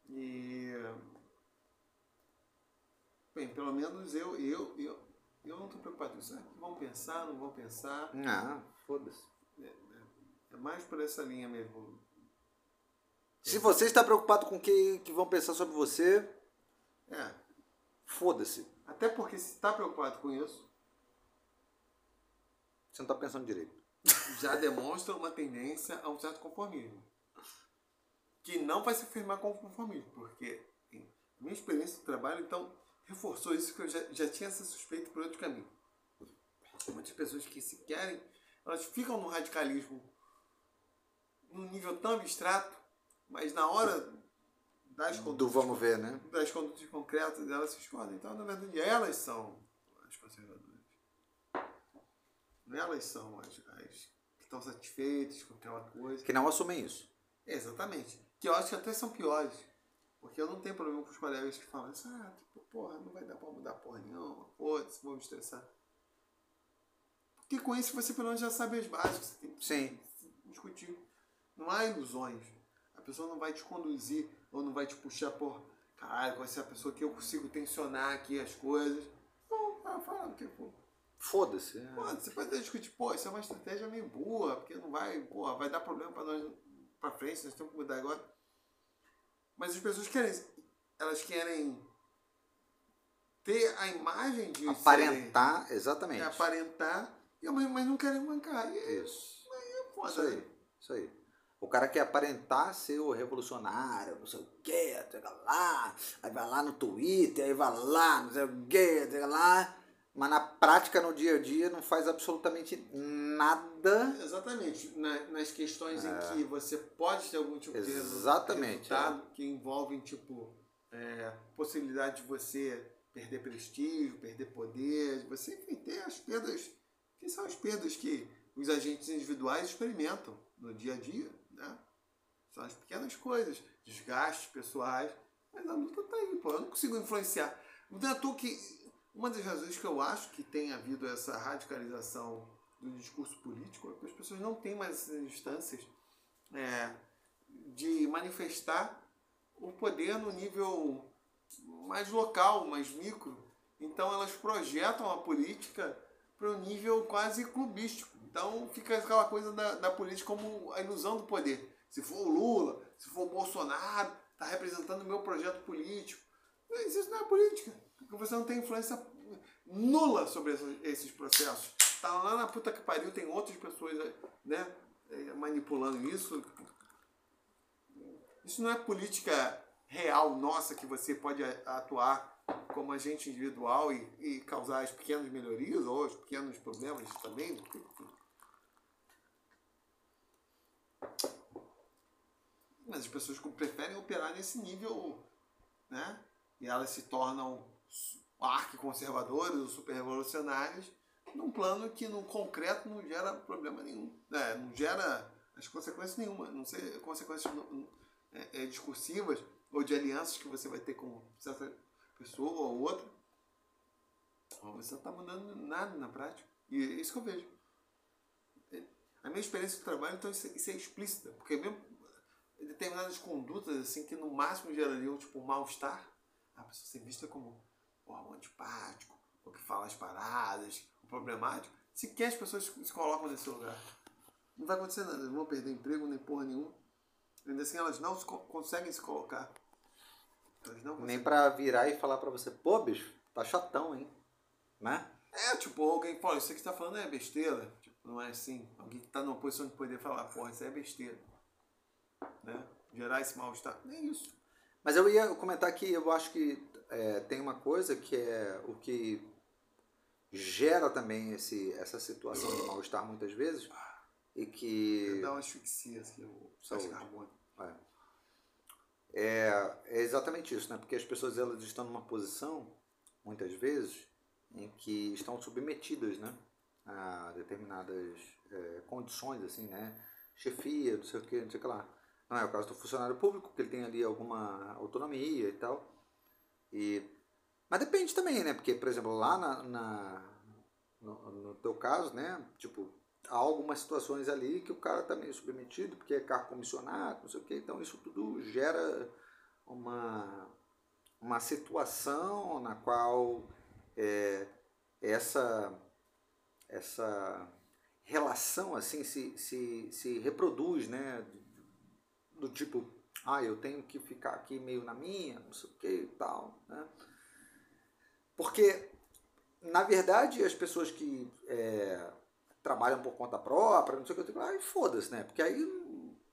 E. Bem, pelo menos eu, eu, eu, eu não estou preocupado com isso. Ah, Vão pensar, não vão pensar. Ah, foda-se. É mais por essa linha mesmo. Se você está preocupado com o que, que vão pensar sobre você, É. foda-se. Até porque se está preocupado com isso, Você não está pensando direito. já demonstra uma tendência a um certo conformismo. Que não vai se afirmar como conformismo, porque minha experiência do trabalho, então, reforçou isso que eu já, já tinha essa suspeita por outro caminho. Muitas pessoas que se querem, elas ficam no radicalismo num nível tão abstrato, mas na hora das Do condutas vamos ver, né? das condutas concretas elas se escondem. Então, na verdade, elas são as conservadoras. Elas são as, as que estão satisfeitas com aquela coisa. Que não assumem isso. Exatamente. Que eu acho que até são piores. Porque eu não tenho problema com os colegas que falam assim, ah, tipo, porra, não vai dar pra mudar porra nenhuma, foda-se, vou me estressar. Porque com isso você pelo menos já sabe as bases, você tem que Sim. discutir. Não há ilusões. A pessoa não vai te conduzir ou não vai te puxar por caralho, com essa pessoa que eu consigo tensionar aqui as coisas. Não, ela fala que, Foda-se. pô, você pode até discutir, pô, isso é uma estratégia meio burra, porque não vai, pô, vai dar problema pra nós pra frente, nós temos que mudar agora. Mas as pessoas querem, elas querem ter a imagem de serem- Aparentar, exatamente. é, aparentar, mas, não querem mancar. E aí, Isso. aí é foda, Isso aí. né? Isso aí. O cara quer aparentar ser o revolucionário, não sei o quê, sei lá, aí vai lá no Twitter, aí vai lá, não sei o quê, sei lá, mas na prática, no dia a dia, não faz absolutamente nada. Exatamente. Na- nas questões em que você pode ter algum tipo de Exatamente, resultado que envolvem, tipo, é, possibilidade de você perder prestígio, perder poder, de você, enfim, ter as perdas, que são as perdas que os agentes individuais experimentam no dia a dia? São nas pequenas coisas, desgastes pessoais. Mas a luta tá aí, pô. Eu não consigo influenciar. Não é que uma das razões que eu acho que tem havido essa radicalização do discurso político é que as pessoas não têm mais essas instâncias é, de manifestar o poder no nível mais local, mais micro. Então elas projetam a política para um nível quase clubístico. Então fica aquela coisa da, da política como a ilusão do poder. Se for o Lula, se for o Bolsonaro, está representando o meu projeto político. Mas isso não é política. Porque você não tem influência nula sobre esses processos. Tá lá na puta que pariu, tem outras pessoas né, eh, manipulando isso. Isso não é política real nossa que você pode atuar como agente individual e, e causar as pequenas melhorias ou os pequenos problemas também. Mas as pessoas preferem operar nesse nível, né? E elas se tornam arquiconservadoras ou super revolucionárias num plano que no concreto não gera problema nenhum, né? não gera as consequências nenhuma, não sei consequências é, é, discursivas ou de alianças que você vai ter com certa pessoa ou outra. Você não está mudando nada na prática. E é isso que eu vejo. É, a minha experiência de trabalho, então, isso, isso é explícita. Porque mesmo determinadas condutas, assim, que no máximo gerariam, tipo, mal-estar, a pessoa ser vista como um antipático, ou que fala as paradas, problemático, sequer as pessoas se colocam nesse lugar. Não vai acontecer nada, não vão perder emprego nem porra nenhuma. Ainda assim, elas não conseguem se colocar. Nem pra virar e falar pra você, pô, bicho, tá chatão, hein? Né? É, tipo, alguém fala, isso que você tá falando é besteira. Tipo, não é assim. Alguém que tá numa posição de poder falar, porra, isso é besteira. Né? Gerar esse mal-estar. Nem isso. Mas eu ia comentar que eu acho que é, tem uma coisa que é o que gera também esse, essa situação de mal-estar muitas vezes e que... Dá uma asfixia, assim, o carbônico. É. é. É exatamente isso, né? Porque as pessoas elas estão numa posição, muitas vezes, em que estão submetidas, né? A determinadas é, condições, assim, né? Chefia, não sei o que, não sei o que lá. Não é o caso do funcionário público, que ele tem ali alguma autonomia e tal. E mas depende também, né? Porque, por exemplo, lá na, na no, no, teu caso, né? Tipo, há algumas situações ali que o cara tá meio submetido, porque é carro comissionado, não sei o quê. Então isso tudo gera uma, uma situação na qual é, essa, essa relação assim se, se, se reproduz, né? Do tipo, ah, eu tenho que ficar aqui meio na minha, não sei o que e tal, né? Porque, na verdade, as pessoas que é, trabalham por conta própria, não sei o que, eu ai, foda-se, né? Porque aí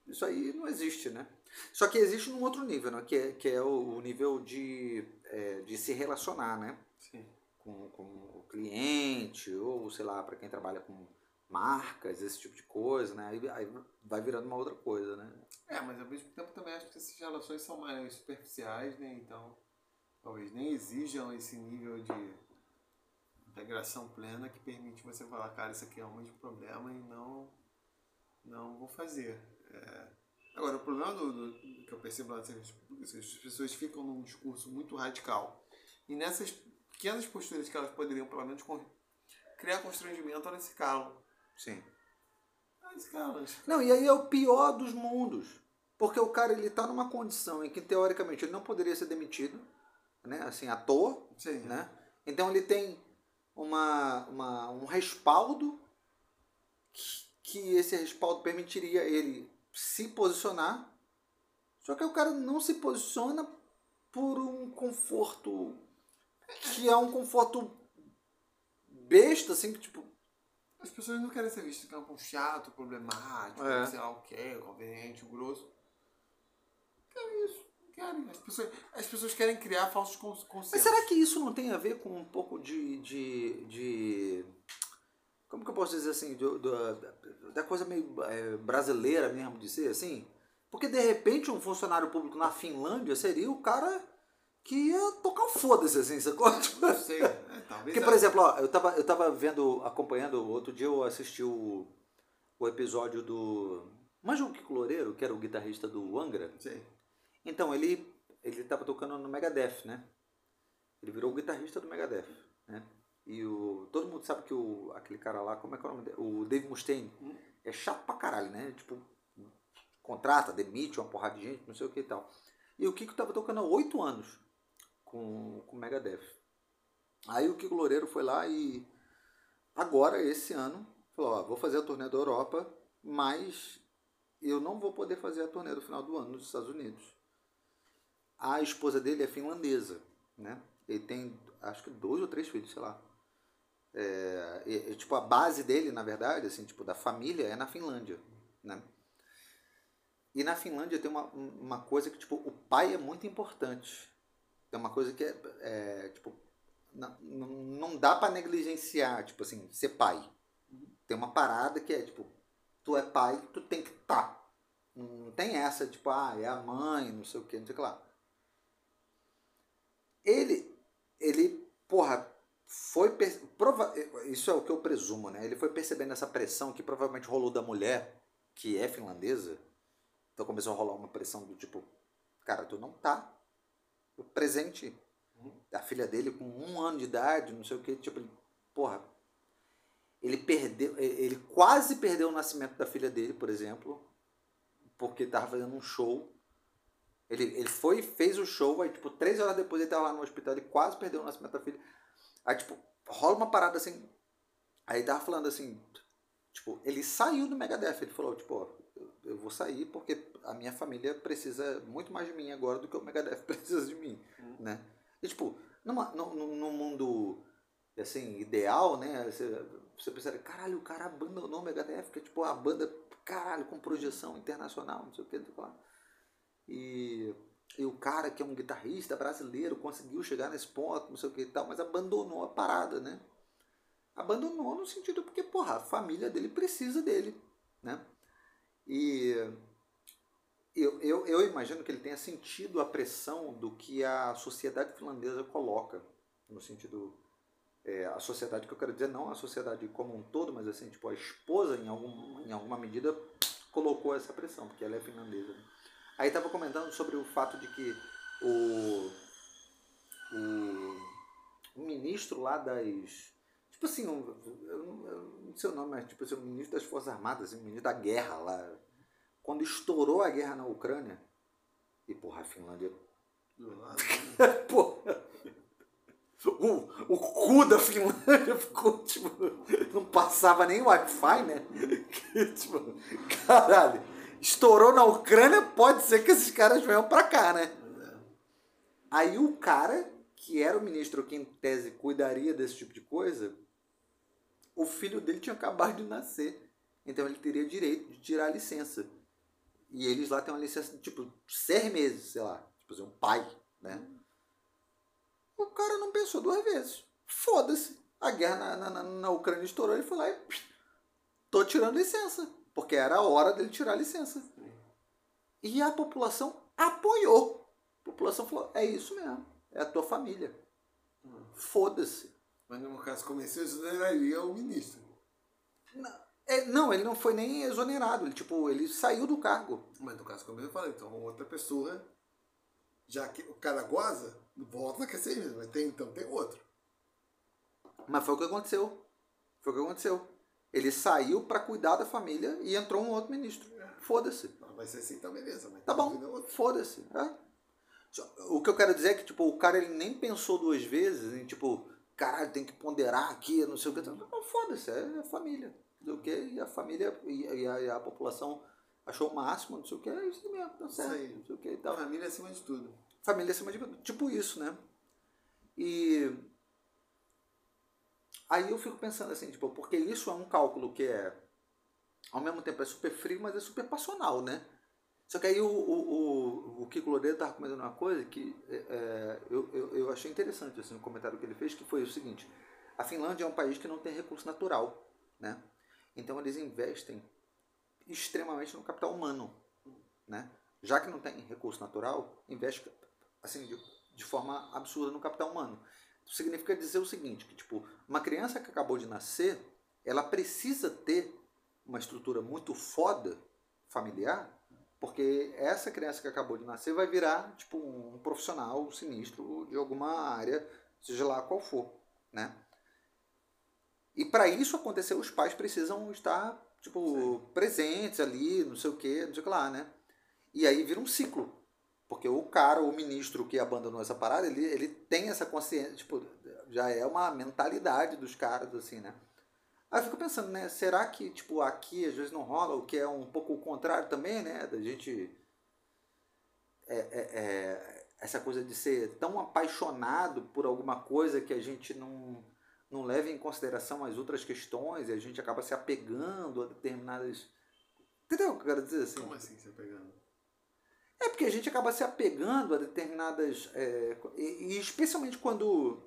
isso aí não existe, né? Só que existe num outro nível, né? Que é, que é o nível de, é, de se relacionar, né? Sim. Com, com o cliente, ou sei lá, para quem trabalha com marcas, esse tipo de coisa, né? Aí, aí, vai virando uma outra coisa, né? É, mas ao mesmo tempo também acho que essas relações são mais superficiais, né? Então talvez nem exijam esse nível de integração plena que permite você falar, cara, isso aqui é um problema e não, não vou fazer. É... Agora, o problema do, do, que eu percebo lá serviço público, as pessoas ficam num discurso muito radical. E nessas pequenas posturas que elas poderiam, pelo menos, criar constrangimento, elas se calam. Sim. Calam. Não, e aí é o pior dos mundos. Porque o cara ele está numa condição em que, teoricamente, ele não poderia ser demitido né? assim, à toa. Sim. Né? Então ele tem uma, uma, um respaldo que, que esse respaldo permitiria ele se posicionar. Só que o cara não se posiciona por um conforto que é um conforto besta, assim, que tipo. As pessoas não querem ser vistas como um chato, problemático, é. sei lá o que, conveniente, grosso. É isso querem. As pessoas, as pessoas querem criar falsos conceitos. Mas será que isso não tem a ver com um pouco de. de, de como que eu posso dizer assim? Do, do, da coisa meio é, brasileira mesmo de ser assim? Porque de repente um funcionário público na Finlândia seria o cara que ia tocar o foda-se, assim, sacou? Não sei, é, talvez. Porque, por exemplo, ó, eu tava, eu tava vendo, acompanhando, outro dia eu assisti o, o episódio do Mas o Kiko Loureiro, que era o guitarrista do Angra, Sim. então ele ele estava tocando no Megadeth, né? Ele virou o guitarrista do Megadeth, né? E o todo mundo sabe que o aquele cara lá, como é que é o nome dele? O Dave Mustaine Hum. é chato pra caralho, né? Tipo, contrata, demite uma porrada de gente, não sei o que e tal. E o Kiko tava tocando há oito anos com, o Megadeth. Aí o Kiko Loureiro foi lá e agora, esse ano, falou, ó, vou fazer a turnê da Europa, mas eu não vou poder fazer a turnê do final do ano nos Estados Unidos. A esposa dele é finlandesa, né? Ele tem, acho que dois ou três filhos, sei lá. É, e- e, tipo, a base dele, na verdade, assim, tipo, da família é na Finlândia, né? E na Finlândia tem uma, uma coisa que, tipo, o pai é muito importante. Tem uma coisa que é, é, tipo, não, não dá pra negligenciar, tipo assim, ser pai. Tem uma parada que é, tipo, tu é pai, tu tem que estar. Não tem essa, tipo, ah, é a mãe, não sei o que, não sei o que lá. Ele, ele, porra, foi. Prova, isso é o que eu presumo, né? Ele foi percebendo essa pressão que provavelmente rolou da mulher, que é finlandesa. Então começou a rolar uma pressão do tipo, cara, tu não tá presente. A filha dele com um ano de idade, não sei o que, tipo, ele, porra. Ele perdeu, ele quase perdeu o nascimento da filha dele, por exemplo, porque tava fazendo um show. Ele, ele foi, fez o show, aí, tipo, três horas depois ele tava lá no hospital, ele quase perdeu o nascimento da filha. Aí, tipo, rola uma parada assim. Aí tava falando assim, tipo, ele saiu do Megadeth. Ele falou, tipo, ó, eu, vou sair porque a minha família precisa muito mais de mim agora do que o Megadeth precisa de mim, Hum. né? E, tipo, numa, num, mundo, assim, ideal, né? Você, você pensaria, caralho, o cara abandonou o Megadeth, que é, tipo, a banda, caralho, com projeção internacional, não sei o que, não sei o que lá. E, e o cara que é um guitarrista brasileiro conseguiu chegar nesse ponto, não sei o que e tal, mas abandonou a parada, né? Abandonou no sentido porque, porra, a família dele precisa dele, né? E eu, eu, eu imagino que ele tenha sentido a pressão do que a sociedade finlandesa coloca, no sentido. é, a sociedade que eu quero dizer, não a sociedade como um todo, mas assim, tipo, a esposa, em, algum, em alguma medida, colocou essa pressão, porque ela é finlandesa. né? Aí tava comentando sobre o fato de que o, o, o ministro lá das. Tipo assim, um, eu, não- sei o nome, mas tipo assim, o ministro das Forças Armadas, o ministro da guerra lá. Quando estourou a guerra na Ucrânia, e porra, a Finlândia. Do lado. Porra! O, o cu da Finlândia ficou, tipo, não passava nem Wi-Fi, né? Tipo, caralho, estourou na Ucrânia, pode ser que esses caras venham pra cá, né? Aí o cara, que era o ministro que em tese cuidaria desse tipo de coisa, o filho dele tinha acabado de nascer. Então ele teria direito de tirar a licença. E eles lá têm uma licença de tipo seis meses, sei lá. Tipo assim, um pai, né? O cara não pensou duas vezes. Foda-se. A guerra na, na, na- Ucrânia estourou, ele foi lá e. Tô tirando licença. Porque era a hora dele tirar a licença. E a população apoiou. A população falou: é isso mesmo. É a tua família. Foda-se. Mas no caso comercial, isso daria o ministro. É, não, ele não foi nem exonerado. Ele, tipo, ele saiu do cargo. Mas no caso comercial, eu falei, então outra pessoa, já que o cara goza, volta que é seis meses, mas tem, então tem outro. Mas foi o que aconteceu. Foi o que aconteceu. Ele saiu pra cuidar da família e entrou um outro ministro. Foda-se. Ah, Vai ser assim, então beleza. Mas Tá bom, foda-se. é. O que eu quero dizer é que, tipo, o cara ele nem pensou duas vezes em, tipo, caralho, tem que ponderar aqui, não sei o que. Não, foda-se, é a família. Não sei o que, e a família e, a, e a população achou o máximo, não sei o que, é isso mesmo, tá certo, não sei o que e tal. família acima de tudo. Família acima de tudo. Tipo isso, né? E. Aí eu fico pensando assim, tipo, porque isso é um cálculo que é. Ao mesmo tempo é super frio, mas é super passional, né? Só que aí o, o, o, o Kiko Loureiro estava comentando uma coisa que é, é, eu, eu, eu achei interessante assim, o comentário que ele fez, que foi o seguinte: a Finlândia é um país que não tem recurso natural, né? Então eles investem extremamente no capital humano, né? Já que não tem recurso natural, investe assim de, de forma absurda no capital humano. Significa dizer o seguinte, que tipo, uma criança que acabou de nascer, ela precisa ter uma estrutura muito foda familiar, porque essa criança que acabou de nascer vai virar tipo um profissional sinistro de alguma área, seja lá qual for, né? E para isso acontecer, os pais precisam estar tipo Sim. presentes ali, não sei o que, não sei o que lá, né? E aí vira um ciclo. Porque o cara, o ministro que abandonou essa parada, ele, ele tem essa consciência, tipo, já é uma mentalidade dos caras, assim, né? Aí eu fico pensando, né? Será que, tipo, aqui às vezes não rola, o que é um pouco o contrário também, né? Da gente. É, é, é, essa coisa de ser tão apaixonado por alguma coisa que a gente não, não leva em consideração as outras questões e a gente acaba se apegando a determinadas. Entendeu o que eu quero dizer assim? Como assim se apegando? É porque a gente acaba se apegando a determinadas. É, e, e, especialmente quando,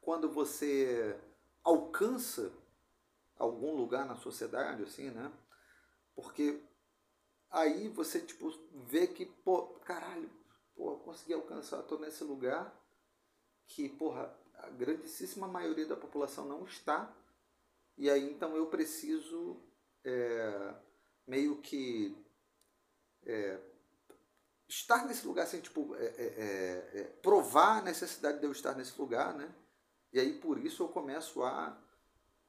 quando você alcança algum lugar na sociedade, assim, né? Porque aí você, tipo, vê que, pô, caralho, pô, eu consegui alcançar, tô nesse lugar que, porra, a grandíssima maioria da população não está. E aí, então, eu preciso é, meio que é, estar nesse lugar, assim, tipo, é, é, é, é, provar a necessidade de eu estar nesse lugar, né? E aí por isso eu começo a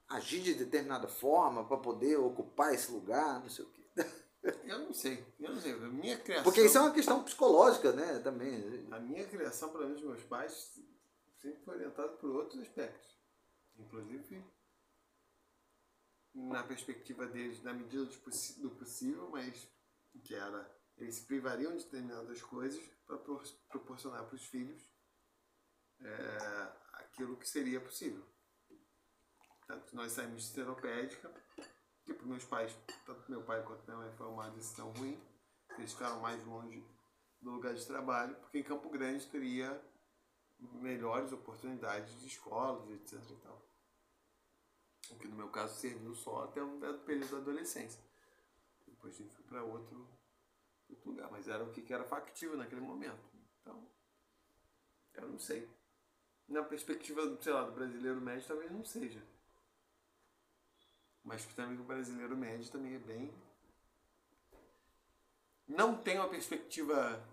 agir de determinada forma para poder ocupar esse lugar, não sei o quê. Eu não sei, eu não sei. A minha criação. Porque isso é uma questão psicológica, né? Também. A minha criação, pelo menos meus pais, sempre foi orientada por outros aspectos. Inclusive, na perspectiva deles, na medida do possível, mas que era eles se privariam de determinadas coisas para proporcionar para os filhos é, aquilo que seria possível. Tanto nós saímos de esteropédica, que para meus pais, tanto meu pai quanto minha mãe, foi uma decisão ruim. Eles ficaram mais longe do lugar de trabalho, porque em Campo Grande teria melhores oportunidades de escolas, etc. E tal. O que no meu caso serviu só até um dado período da adolescência. Depois a gente foi para outro outro lugar, mas era o que era factível naquele momento. Então, eu não sei. Na perspectiva, sei lá, do brasileiro médio talvez não seja. Mas também o brasileiro médio também é bem. Não tem uma perspectiva.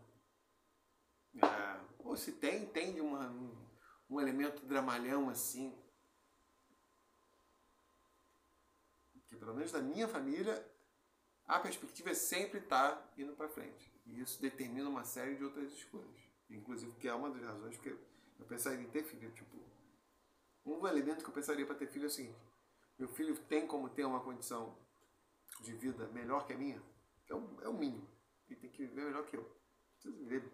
É, ou se tem, tem de uma, um, um elemento dramalhão assim. Que pelo menos na minha família a perspectiva é sempre estar tá indo para frente. E isso determina uma série de outras escolhas. Inclusive, que é uma das razões que eu pensaria em ter filho. Tipo, um elemento que eu pensaria para ter filho é o seguinte: meu filho tem como ter uma condição de vida melhor que a minha? Que é o, é o mínimo. Ele tem que viver melhor que eu. Precisa viver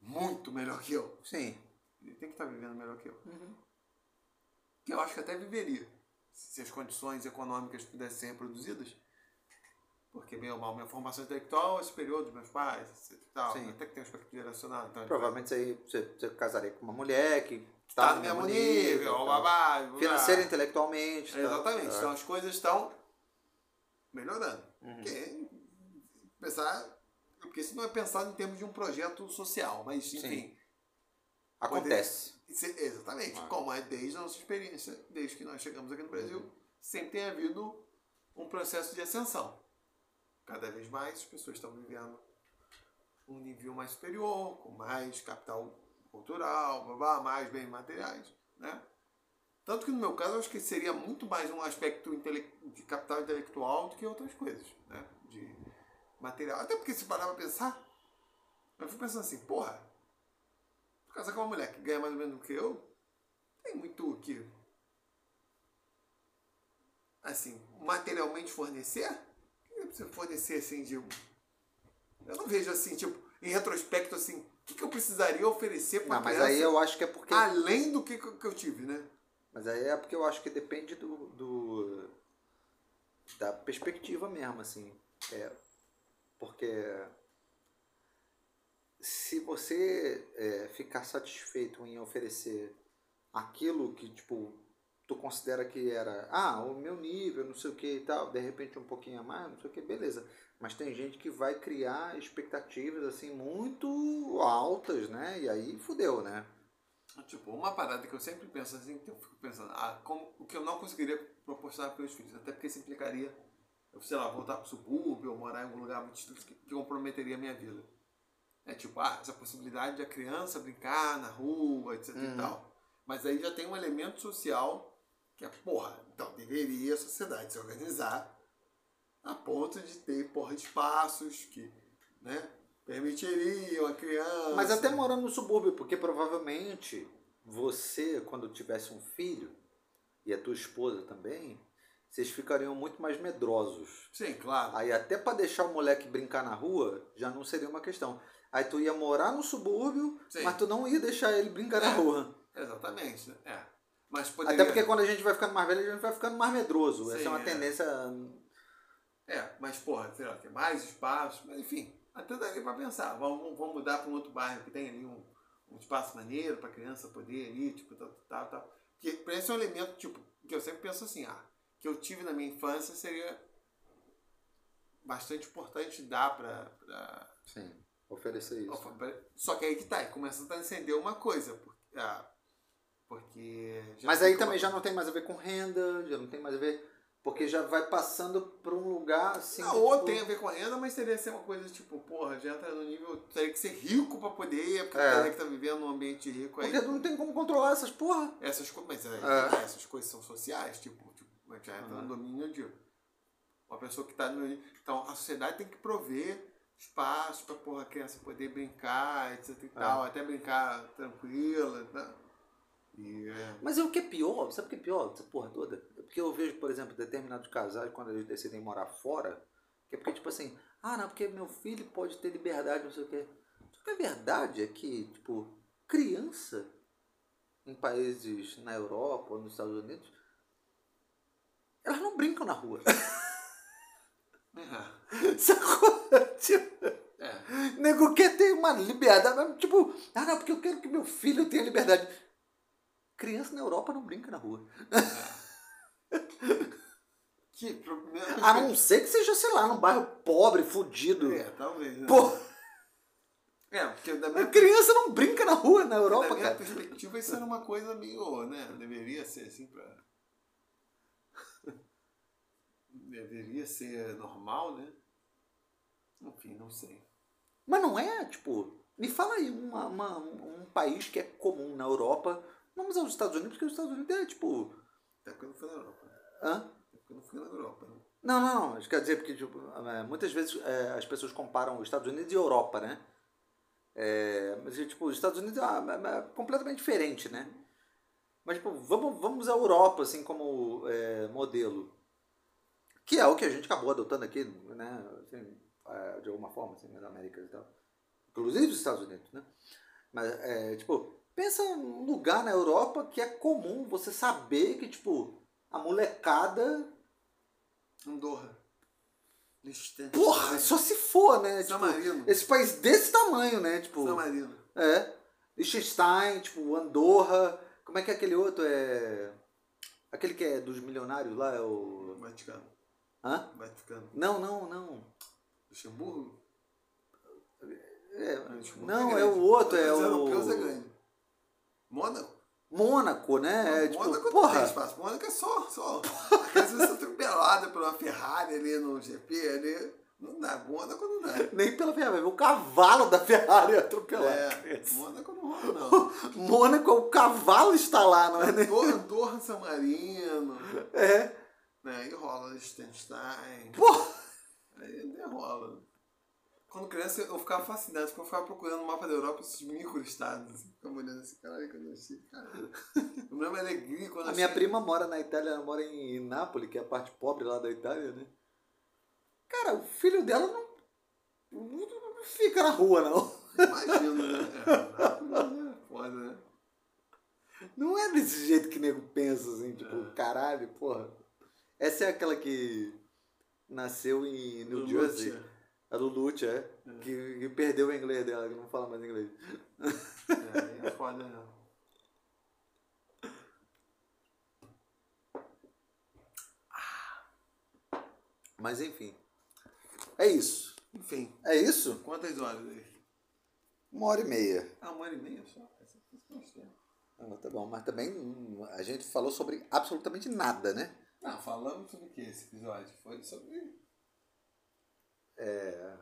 muito melhor que eu. Sim. Ele tem que estar tá vivendo melhor que eu. Uhum. Que eu acho que até viveria. Se as condições econômicas pudessem ser reproduzidas, porque, bem ou mal, minha formação intelectual é superior dos meus pais, etc. Tal, Sim. Até que tem um aspecto geracional. Então, Provavelmente você, você, você casaria com uma mulher que está tá no mesmo nível, nível tá. babá, financeira, intelectualmente. É, exatamente. Tá. Então as coisas estão melhorando. Uhum. Porque, pensar, porque isso não é pensado em termos de um projeto social, mas enfim. Sim. Acontece. Poder, exatamente. Ah. Como é desde a nossa experiência, desde que nós chegamos aqui no Brasil, uhum. sempre tem havido um processo de ascensão cada vez mais as pessoas estão vivendo um nível mais superior, com mais capital cultural, babá, mais bens materiais, né? Tanto que no meu caso eu acho que seria muito mais um aspecto de capital intelectual do que outras coisas, né? De material. Até porque se parar pra pensar, eu fico pensando assim, porra, por casar com uma mulher que ganha mais ou menos do que eu, tem muito o que assim, materialmente fornecer você fornecer assim de. Eu não vejo assim, tipo, em retrospecto, assim, o que, que eu precisaria oferecer para Não, mas aí eu acho que é porque. Além do que, que eu tive, né? Mas aí é porque eu acho que depende do. do da perspectiva mesmo, assim. É, porque se você é, ficar satisfeito em oferecer aquilo que, tipo, tu considera que era, ah, o meu nível, não sei o que e tal, de repente um pouquinho a mais, não sei o que, beleza. Mas tem gente que vai criar expectativas assim muito altas, né? E aí fudeu, né? Tipo, uma parada que eu sempre penso assim, que eu fico pensando, ah, como, o que eu não conseguiria proporcionar para meus filhos, até porque isso implicaria eu, sei lá, voltar pro subúrbio ou morar em algum lugar muito distante que, comprometeria a minha vida. É tipo, ah, essa possibilidade de a criança brincar na rua, etc Uhum. e tal. Mas aí já tem um elemento social que é, porra, então deveria a sociedade se organizar a ponto de ter, porra, espaços que, né, permitiriam a criança... Mas até morando no subúrbio, porque provavelmente você, quando tivesse um filho, e a tua esposa também, vocês ficariam muito mais medrosos. Sim, claro. Aí até para deixar o moleque brincar na rua, já não seria uma questão. Aí tu ia morar no subúrbio, Sim. mas tu não ia deixar ele brincar na É. rua. Exatamente, né? É. Mas poderia... Até porque quando a gente vai ficando mais velho, a gente vai ficando mais medroso. Essa Sim, é uma é. tendência. É, mas porra, sei lá, tem mais espaço, mas enfim, até daria pra pensar. Vamos, vamos mudar para um outro bairro que tem ali um, um espaço maneiro pra criança poder ir, tipo, tal, tal, tal. Que pra esse é um elemento, tipo, que eu sempre penso assim, ah, que eu tive na minha infância seria bastante importante dar pra. pra... Sim, oferecer isso. Só que aí que tá, começa a transcender uma coisa. Porque, ah, porque Mas aí também já não tem mais a ver com renda, já não tem mais a ver. Porque já vai passando por um lugar assim. Não, ou tipo, tem a ver com a renda, mas teria que ser uma coisa tipo, porra, já entra no nível. Teria que ser rico pra poder, porque É. teria que estar vivendo num ambiente rico aí. Porque não tem como controlar essas porra. Essas, co- mas, é, É. essas coisas são sociais, tipo, tipo já entra Uhum. no domínio de uma pessoa que está no. Então a sociedade tem que prover espaço pra porra, a criança poder brincar, etc e É. tal, até brincar tranquila. Né? É. Mas é o que é pior, sabe o que é pior dessa porra toda? É porque eu vejo, por exemplo, determinados casais, quando eles decidem morar fora, que é porque, tipo assim, ah, não, porque meu filho pode ter liberdade, não sei o quê. Só que a verdade é que, tipo, criança em países na Europa ou nos Estados Unidos, elas não brincam na rua. É. Sacou? Tipo, é. nego quer ter uma liberdade, tipo, ah, não, porque eu quero que meu filho tenha liberdade. Criança na Europa não brinca na rua. Que problema. A não ser que seja, sei lá, num bairro pobre, fudido. É, talvez. Né? Pô, É, porque da a minha, criança não brinca na rua na da Europa, minha cara. perspectiva isso era uma coisa meio, né? Deveria ser assim pra. Deveria ser normal, né? Enfim, não sei. Mas não é, tipo, me fala aí uma, uma- um país que é comum na Europa. Vamos aos Estados Unidos, porque os Estados Unidos é tipo. Até porque eu não fui na Europa. Hã? Até porque eu não fui na Europa. Né? Não, não, não. Quer dizer, porque tipo, é, muitas vezes é, as pessoas comparam os Estados Unidos e Europa, né? É, mas, tipo, os Estados Unidos é, é- é completamente diferente, né? Mas, tipo, vamos, vamos à Europa, assim, como é, modelo. Que é o que a gente acabou adotando aqui, né? Assim, é, de alguma forma, assim, nas Américas e tal. Inclusive os Estados Unidos, né? Mas, é, tipo, pensa num lugar na Europa que é comum você saber que, tipo, a molecada Andorra. Liechtenstein. Porra, só se for, né? San Tipo, Marino. esse país desse tamanho, né? Tipo, San Marino. é. Liechtenstein, tipo, Andorra. Como é que é aquele outro? É. Aquele que é dos milionários lá, é o. Vaticano. Hã? Vaticano. Não, não, não. Luxemburgo? É, não, é grande. o outro, é Os europeus é o. grande. Mônaco? Mônaco, né? É, tipo, Mônaco não porra. tem espaço. Mônaco é só. só. Às vezes atropelada por uma Ferrari ali no GP ali. Não dá. Mônaco não dá. Nem pela Ferrari, o cavalo da Ferrari atropelado. É, Mônaco não rola, não. Mônaco, o cavalo está lá, não é? nem- Andorra, Andorra San Marino. É. Né? Aí rola Liechtenstein. Porra! Aí rola. Quando criança eu ficava fascinado, porque eu ficava procurando no mapa da Europa esses micro-estados. Assim, ficava olhando assim, caralho, quando eu achei, cara. Eu me lembro a alegria quando A eu minha achei- prima mora na Itália, ela mora em Nápoles, que é a parte pobre lá da Itália, né? Cara, o filho dela não, não fica na rua, não. Imagino, né? É, é foda, né? Não é desse jeito que nego pensa, assim, tipo, caralho, porra. Essa é aquela que nasceu em New Jersey. Lúcia. A Lulucci, é. Que, que perdeu o inglês dela, que não fala mais inglês. É, é foda, né? Mas enfim. É isso. Enfim, É isso? quantas horas aí? Uma hora e meia. Ah, uma hora e meia só? Ah, tá bom, mas também a gente falou sobre absolutamente nada, né? Não, falamos sobre o que esse episódio? Foi sobre. É,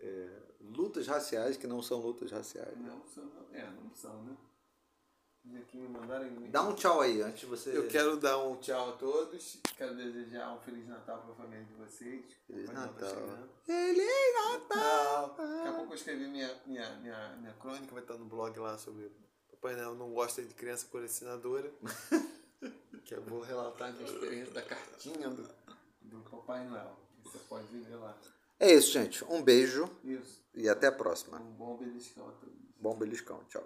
é, lutas raciais que não são lutas raciais. Não são. É, não são, né? Dá um tchau aí antes de você. Eu quero dar um tchau a todos. Quero desejar um Feliz Natal para a família de vocês. Feliz Natal. chegando. Feliz Natal! Daqui a pouco eu escrevi minha, minha, minha, minha crônica, vai estar no blog lá sobre Papai Noel não gosta de criança colecionadora. que eu vou relatar a minha experiência da cartinha do, do Papai Noel. Você pode ver lá. É isso, gente. Um beijo Isso. e até a próxima. Um bom beliscão a todos. Bom beliscão. Tchau.